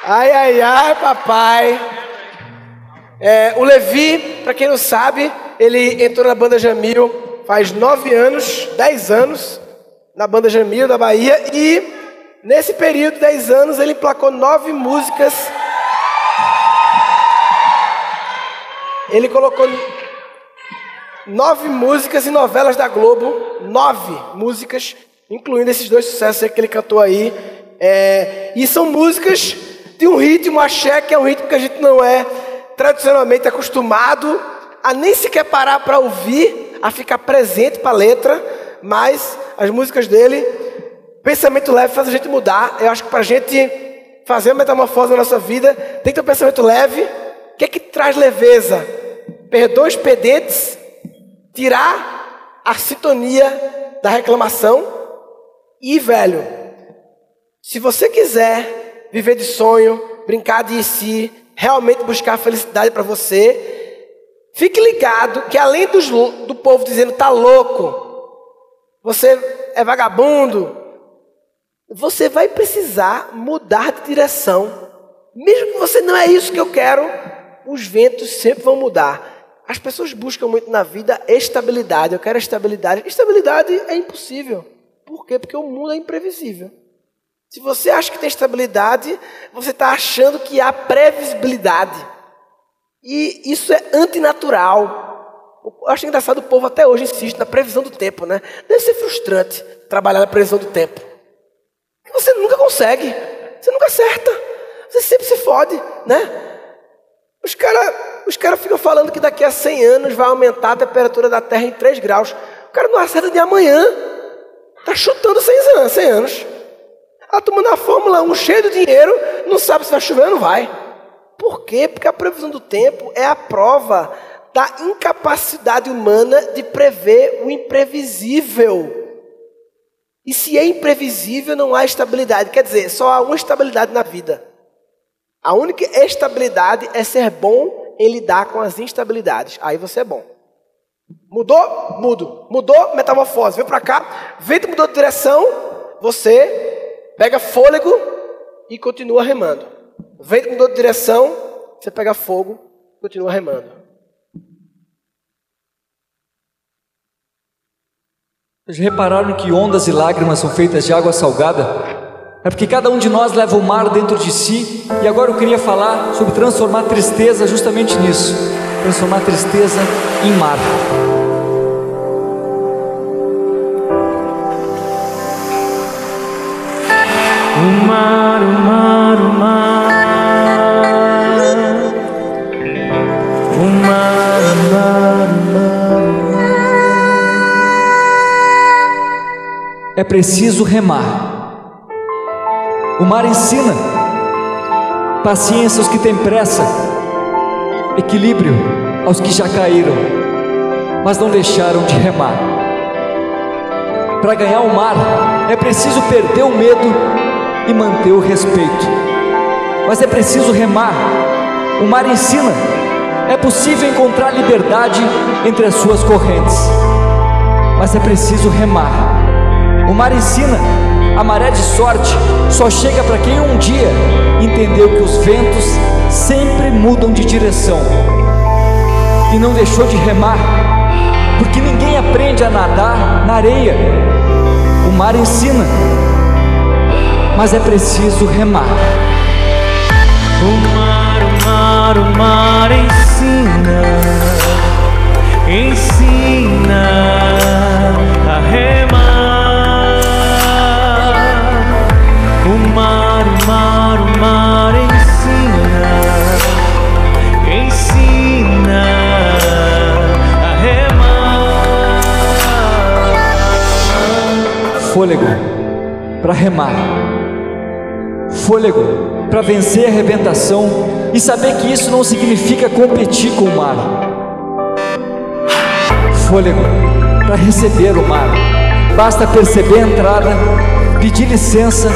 Ai, ai, ai, papai é, o Levi, para quem não sabe, ele entrou na banda Jamil faz nove anos, dez anos, na banda Jamil da Bahia, e nesse período, dez anos, ele emplacou nove músicas. Ele colocou nove músicas em novelas da Globo, nove músicas, incluindo esses dois sucessos que ele cantou aí. É, e são músicas de um ritmo axé, que é um ritmo que a gente não é tradicionalmente acostumado a nem sequer parar para ouvir, a ficar presente para a letra, mas as músicas dele, pensamento leve faz a gente mudar. Eu acho que para a gente fazer uma metamorfose na nossa vida, tem que ter um pensamento leve. O que é que traz leveza? Perdoar os pedentes, tirar a sintonia da reclamação e, velho, se você quiser viver de sonho, brincar de si, realmente buscar felicidade para você, fique ligado que além dos, do povo dizendo tá louco, você é vagabundo, você vai precisar mudar de direção. Mesmo que você não é isso que eu quero, os ventos sempre vão mudar. As pessoas buscam muito na vida estabilidade. Eu quero estabilidade. Estabilidade é impossível. Por quê? Porque o mundo é imprevisível. Se você acha que tem estabilidade, você está achando que há previsibilidade. E isso é antinatural. Eu acho engraçado o povo até hoje insiste na previsão do tempo, né? Deve ser frustrante trabalhar na previsão do tempo. Você nunca consegue, você nunca acerta, você sempre se fode, né? Os caras os cara ficam falando que daqui a 100 anos vai aumentar a temperatura da Terra em 3 graus. O cara não acerta de amanhã. Está chutando 100 anos. 100 anos. A turma na Fórmula 1, cheio de dinheiro, não sabe se vai chover ou não vai. Por quê? Porque a previsão do tempo é a prova da incapacidade humana de prever o imprevisível. E se é imprevisível, não há estabilidade. Quer dizer, só há uma estabilidade na vida. A única estabilidade é ser bom em lidar com as instabilidades. Aí você é bom. Mudou? Mudo. Mudou? Metamorfose. Vem para cá. Vento mudou de direção. Você pega fôlego e continua remando. Vento mudou de direção, você pega fogo e continua remando. Vocês repararam que ondas e lágrimas são feitas de água salgada? É porque cada um de nós leva o mar dentro de si, e agora eu queria falar sobre transformar tristeza justamente nisso transformar tristeza em mar. Mar, o mar, o mar. O mar, o mar, o mar. É preciso remar. O mar ensina paciência aos que têm pressa, equilíbrio aos que já caíram, mas não deixaram de remar. Para ganhar o mar, é preciso perder o medo e manter o respeito. Mas é preciso remar. O mar ensina. É possível encontrar liberdade entre as suas correntes. Mas é preciso remar. O mar ensina. A maré de sorte só chega para quem um dia entendeu que os ventos sempre mudam de direção e não deixou de remar, porque ninguém aprende a nadar na areia. O mar ensina, mas é preciso remar. O mar, o mar, o mar ensina, ensina a remar. O mar, o mar, o mar ensina, ensina a remar. Fôlego para remar, fôlego para vencer a arrebentação e saber que isso não significa competir com o mar. Fôlego para receber o mar, basta perceber a entrada, pedir licença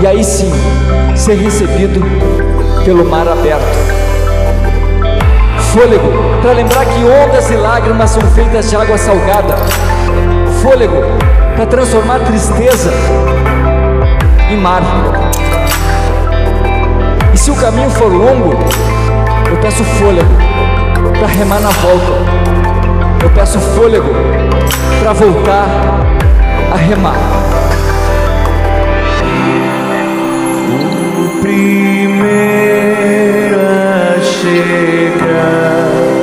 e aí sim ser recebido pelo mar aberto. Fôlego para lembrar que ondas e lágrimas são feitas de água salgada. Fôlego para transformar tristeza em mar. Se o caminho for longo, eu peço fôlego para remar na volta. Eu peço fôlego para voltar a remar. O primeiro a chegar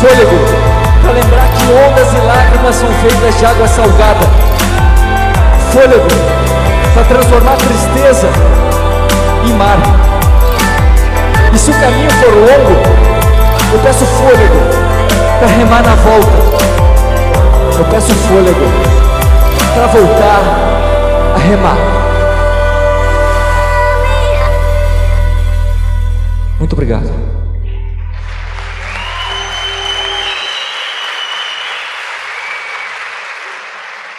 Fôlego para lembrar que ondas e lágrimas são feitas de água salgada. Fôlego para transformar tristeza em mar. E se o caminho for longo, eu peço fôlego para remar na volta. Eu peço fôlego para voltar a remar. Muito obrigado.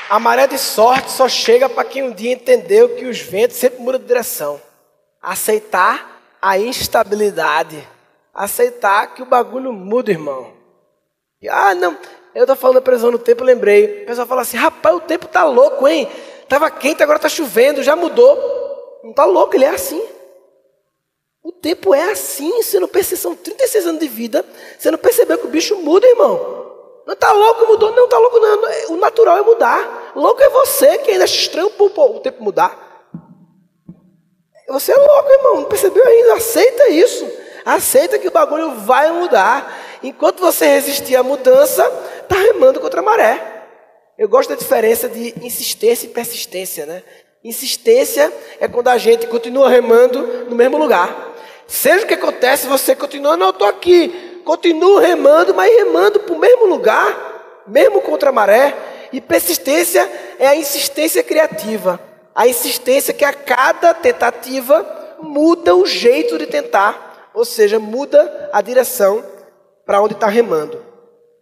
A maré de sorte só chega para quem um dia entendeu que os ventos sempre mudam de direção. Aceitar a instabilidade. Aceitar que o bagulho muda, irmão. E, ah, não. Eu tô falando da previsão do tempo, lembrei. O pessoal fala assim: rapaz, o tempo tá louco, hein? Tava quente, agora tá chovendo, já mudou. Não tá louco, ele é assim. O tempo é assim. Você não percebeu, são 36 anos de vida. Você não percebeu que o bicho muda, irmão. Não tá louco, mudou? Não tá louco, não. O natural é mudar. Louco é você que ainda acha estranho o tempo mudar. Você é louco, irmão. Não percebeu ainda? Aceita isso. Aceita que o bagulho vai mudar. Enquanto você resistir à mudança, tá remando contra a maré. Eu gosto da diferença de insistência e persistência, né? Insistência é quando a gente continua remando no mesmo lugar. Seja o que acontece, você continua, não, eu estou aqui. Continua remando, mas remando para o mesmo lugar, mesmo contra a maré. E persistência é a insistência criativa. A insistência que a cada tentativa muda o jeito de tentar, ou seja, muda a direção para onde está remando.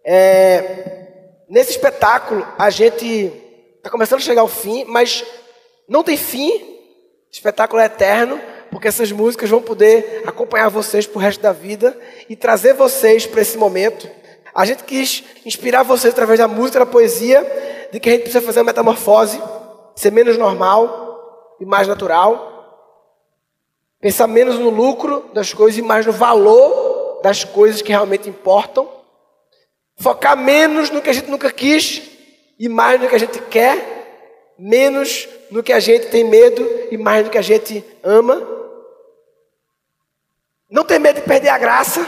É, nesse espetáculo, a gente está começando a chegar ao fim, mas não tem fim. O espetáculo é eterno, porque essas músicas vão poder acompanhar vocês para o resto da vida e trazer vocês para esse momento. A gente quis inspirar vocês através da música, da poesia, de que a gente precisa fazer uma metamorfose, ser menos normal e mais natural. Pensar menos no lucro das coisas e mais no valor das coisas que realmente importam. Focar menos no que a gente nunca quis e mais no que a gente quer. Menos no que a gente tem medo e mais no que a gente ama. Não ter medo de perder a graça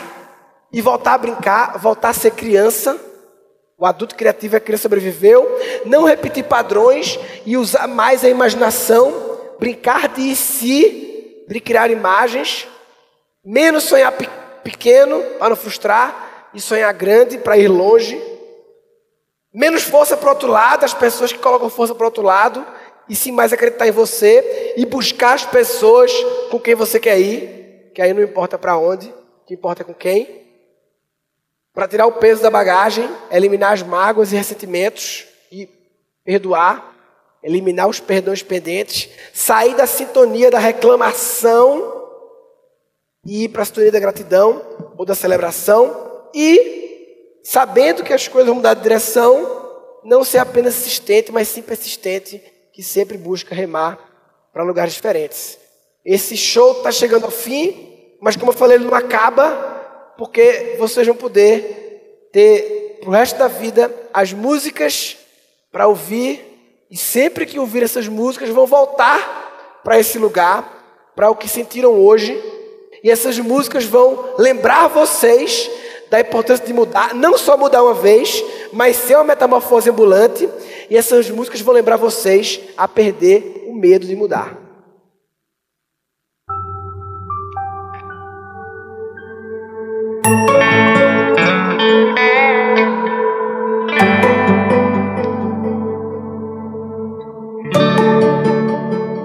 e voltar a brincar, voltar a ser criança. O adulto criativo é a criança sobreviveu. Não repetir padrões e usar mais a imaginação. Brincar de si, de criar imagens. Menos sonhar pe pequeno para não frustrar e sonhar grande para ir longe. Menos força para o outro lado, as pessoas que colocam força para o outro lado, e sim mais acreditar em você e buscar as pessoas com quem você quer ir, que aí não importa para onde, que importa é com quem. Para tirar o peso da bagagem, eliminar as mágoas e ressentimentos e perdoar, eliminar os perdões pendentes, sair da sintonia da reclamação e ir para a sintonia da gratidão ou da celebração e, sabendo que as coisas vão mudar de direção, não ser apenas assistente, mas sim persistente, que sempre busca remar para lugares diferentes. Esse show está chegando ao fim, mas como eu falei, ele não acaba porque vocês vão poder ter para o resto da vida as músicas para ouvir e sempre que ouvir essas músicas vão voltar para esse lugar, para o que sentiram hoje e essas músicas vão lembrar vocês da importância de mudar, não só mudar uma vez, mas ser uma metamorfose ambulante e essas músicas vão lembrar vocês a perder o medo de mudar.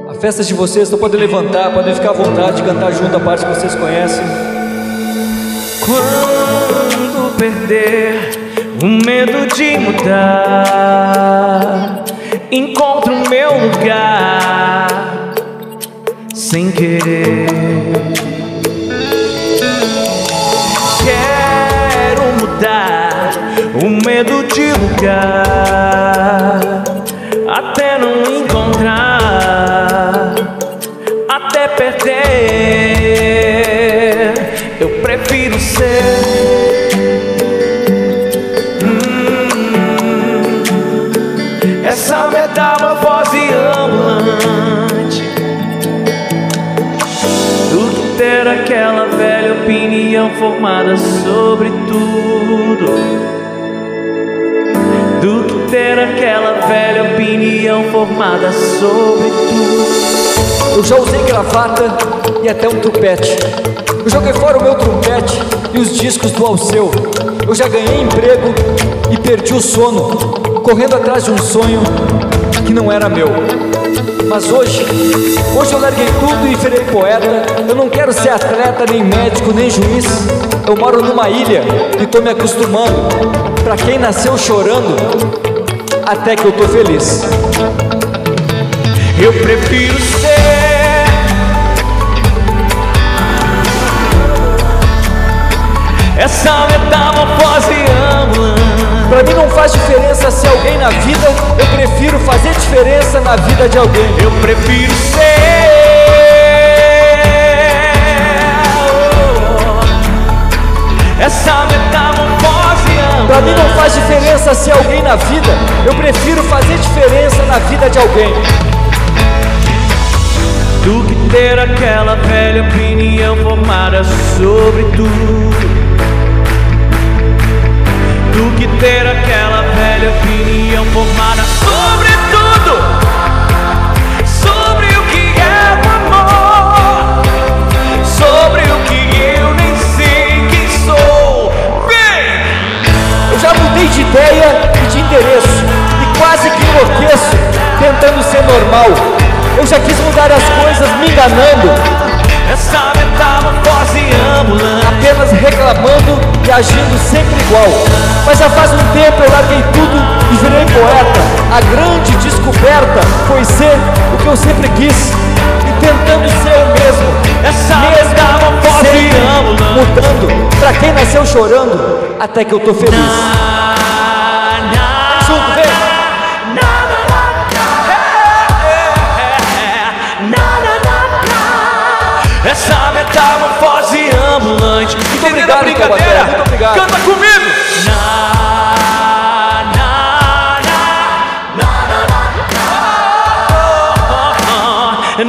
A festa de vocês, então podem levantar, podem ficar à vontade de cantar junto a parte que vocês conhecem. Quando perder o medo de mudar, encontro o meu lugar sem querer. Medo de lugar, até não encontrar, até perder. Eu prefiro ser. Hum, essa metamorfose ambulante ter aquela velha opinião formada sobre tudo do que ter aquela velha opinião formada sobre tudo. Eu já usei gravata e até um tupete. Eu joguei fora o meu trompete e os discos do Alceu. Eu já ganhei emprego e perdi o sono, correndo atrás de um sonho que não era meu. Mas hoje, hoje eu larguei tudo e virei poeta. Eu não quero ser atleta, nem médico, nem juiz. Eu moro numa ilha e tô me acostumando para quem nasceu chorando, até que eu tô feliz. Eu prefiro ser essa metamorfose Pra mim não faz diferença ser alguém na vida, eu prefiro fazer diferença na vida de alguém. Eu prefiro ser essa metamorfose Pra mim não faz diferença ser alguém na vida, eu prefiro fazer diferença na vida de alguém. Do que ter aquela velha opinião formada sobre tudo. Do que ter aquela velha opinião formada sobre tudo. mudei de ideia e de endereço e quase que enlouqueço tentando ser normal. Eu já quis mudar as coisas me enganando. Essa metamorfose ambulante. Apenas reclamando e agindo sempre igual. Mas já faz um tempo eu larguei tudo e virei poeta. A grande descoberta foi ser o que eu sempre quis. E tentando ser o mesmo. Essa mesmo metamorfose ambulante. mudando. Pra quem nasceu chorando até que eu tô feliz. Muito obrigado, brincadeira. Muito obrigado. Canta comigo. Na, na, na, na, na.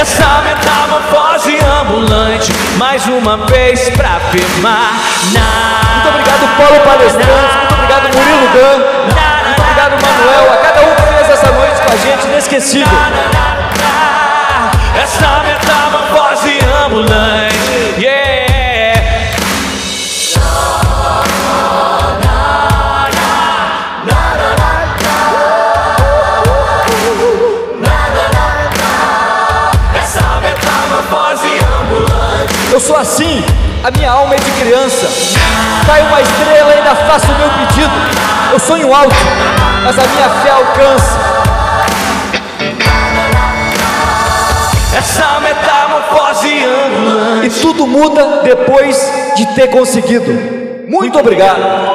Essa metamorfose ambulante, mais uma vez pra afirmar. Muito obrigado, Paulo Palestrante. Muito obrigado, Murilo Dan. Muito obrigado, Manuel. A cada um que fez essa noite com a gente, inesquecível. Essa metamorfose ambulante, a minha alma é de criança. Cai uma estrela, ainda faço o meu pedido. Eu sonho alto, mas a minha fé alcança. Essa metamorfose ambulante. E tudo muda depois de ter conseguido. Muito obrigado.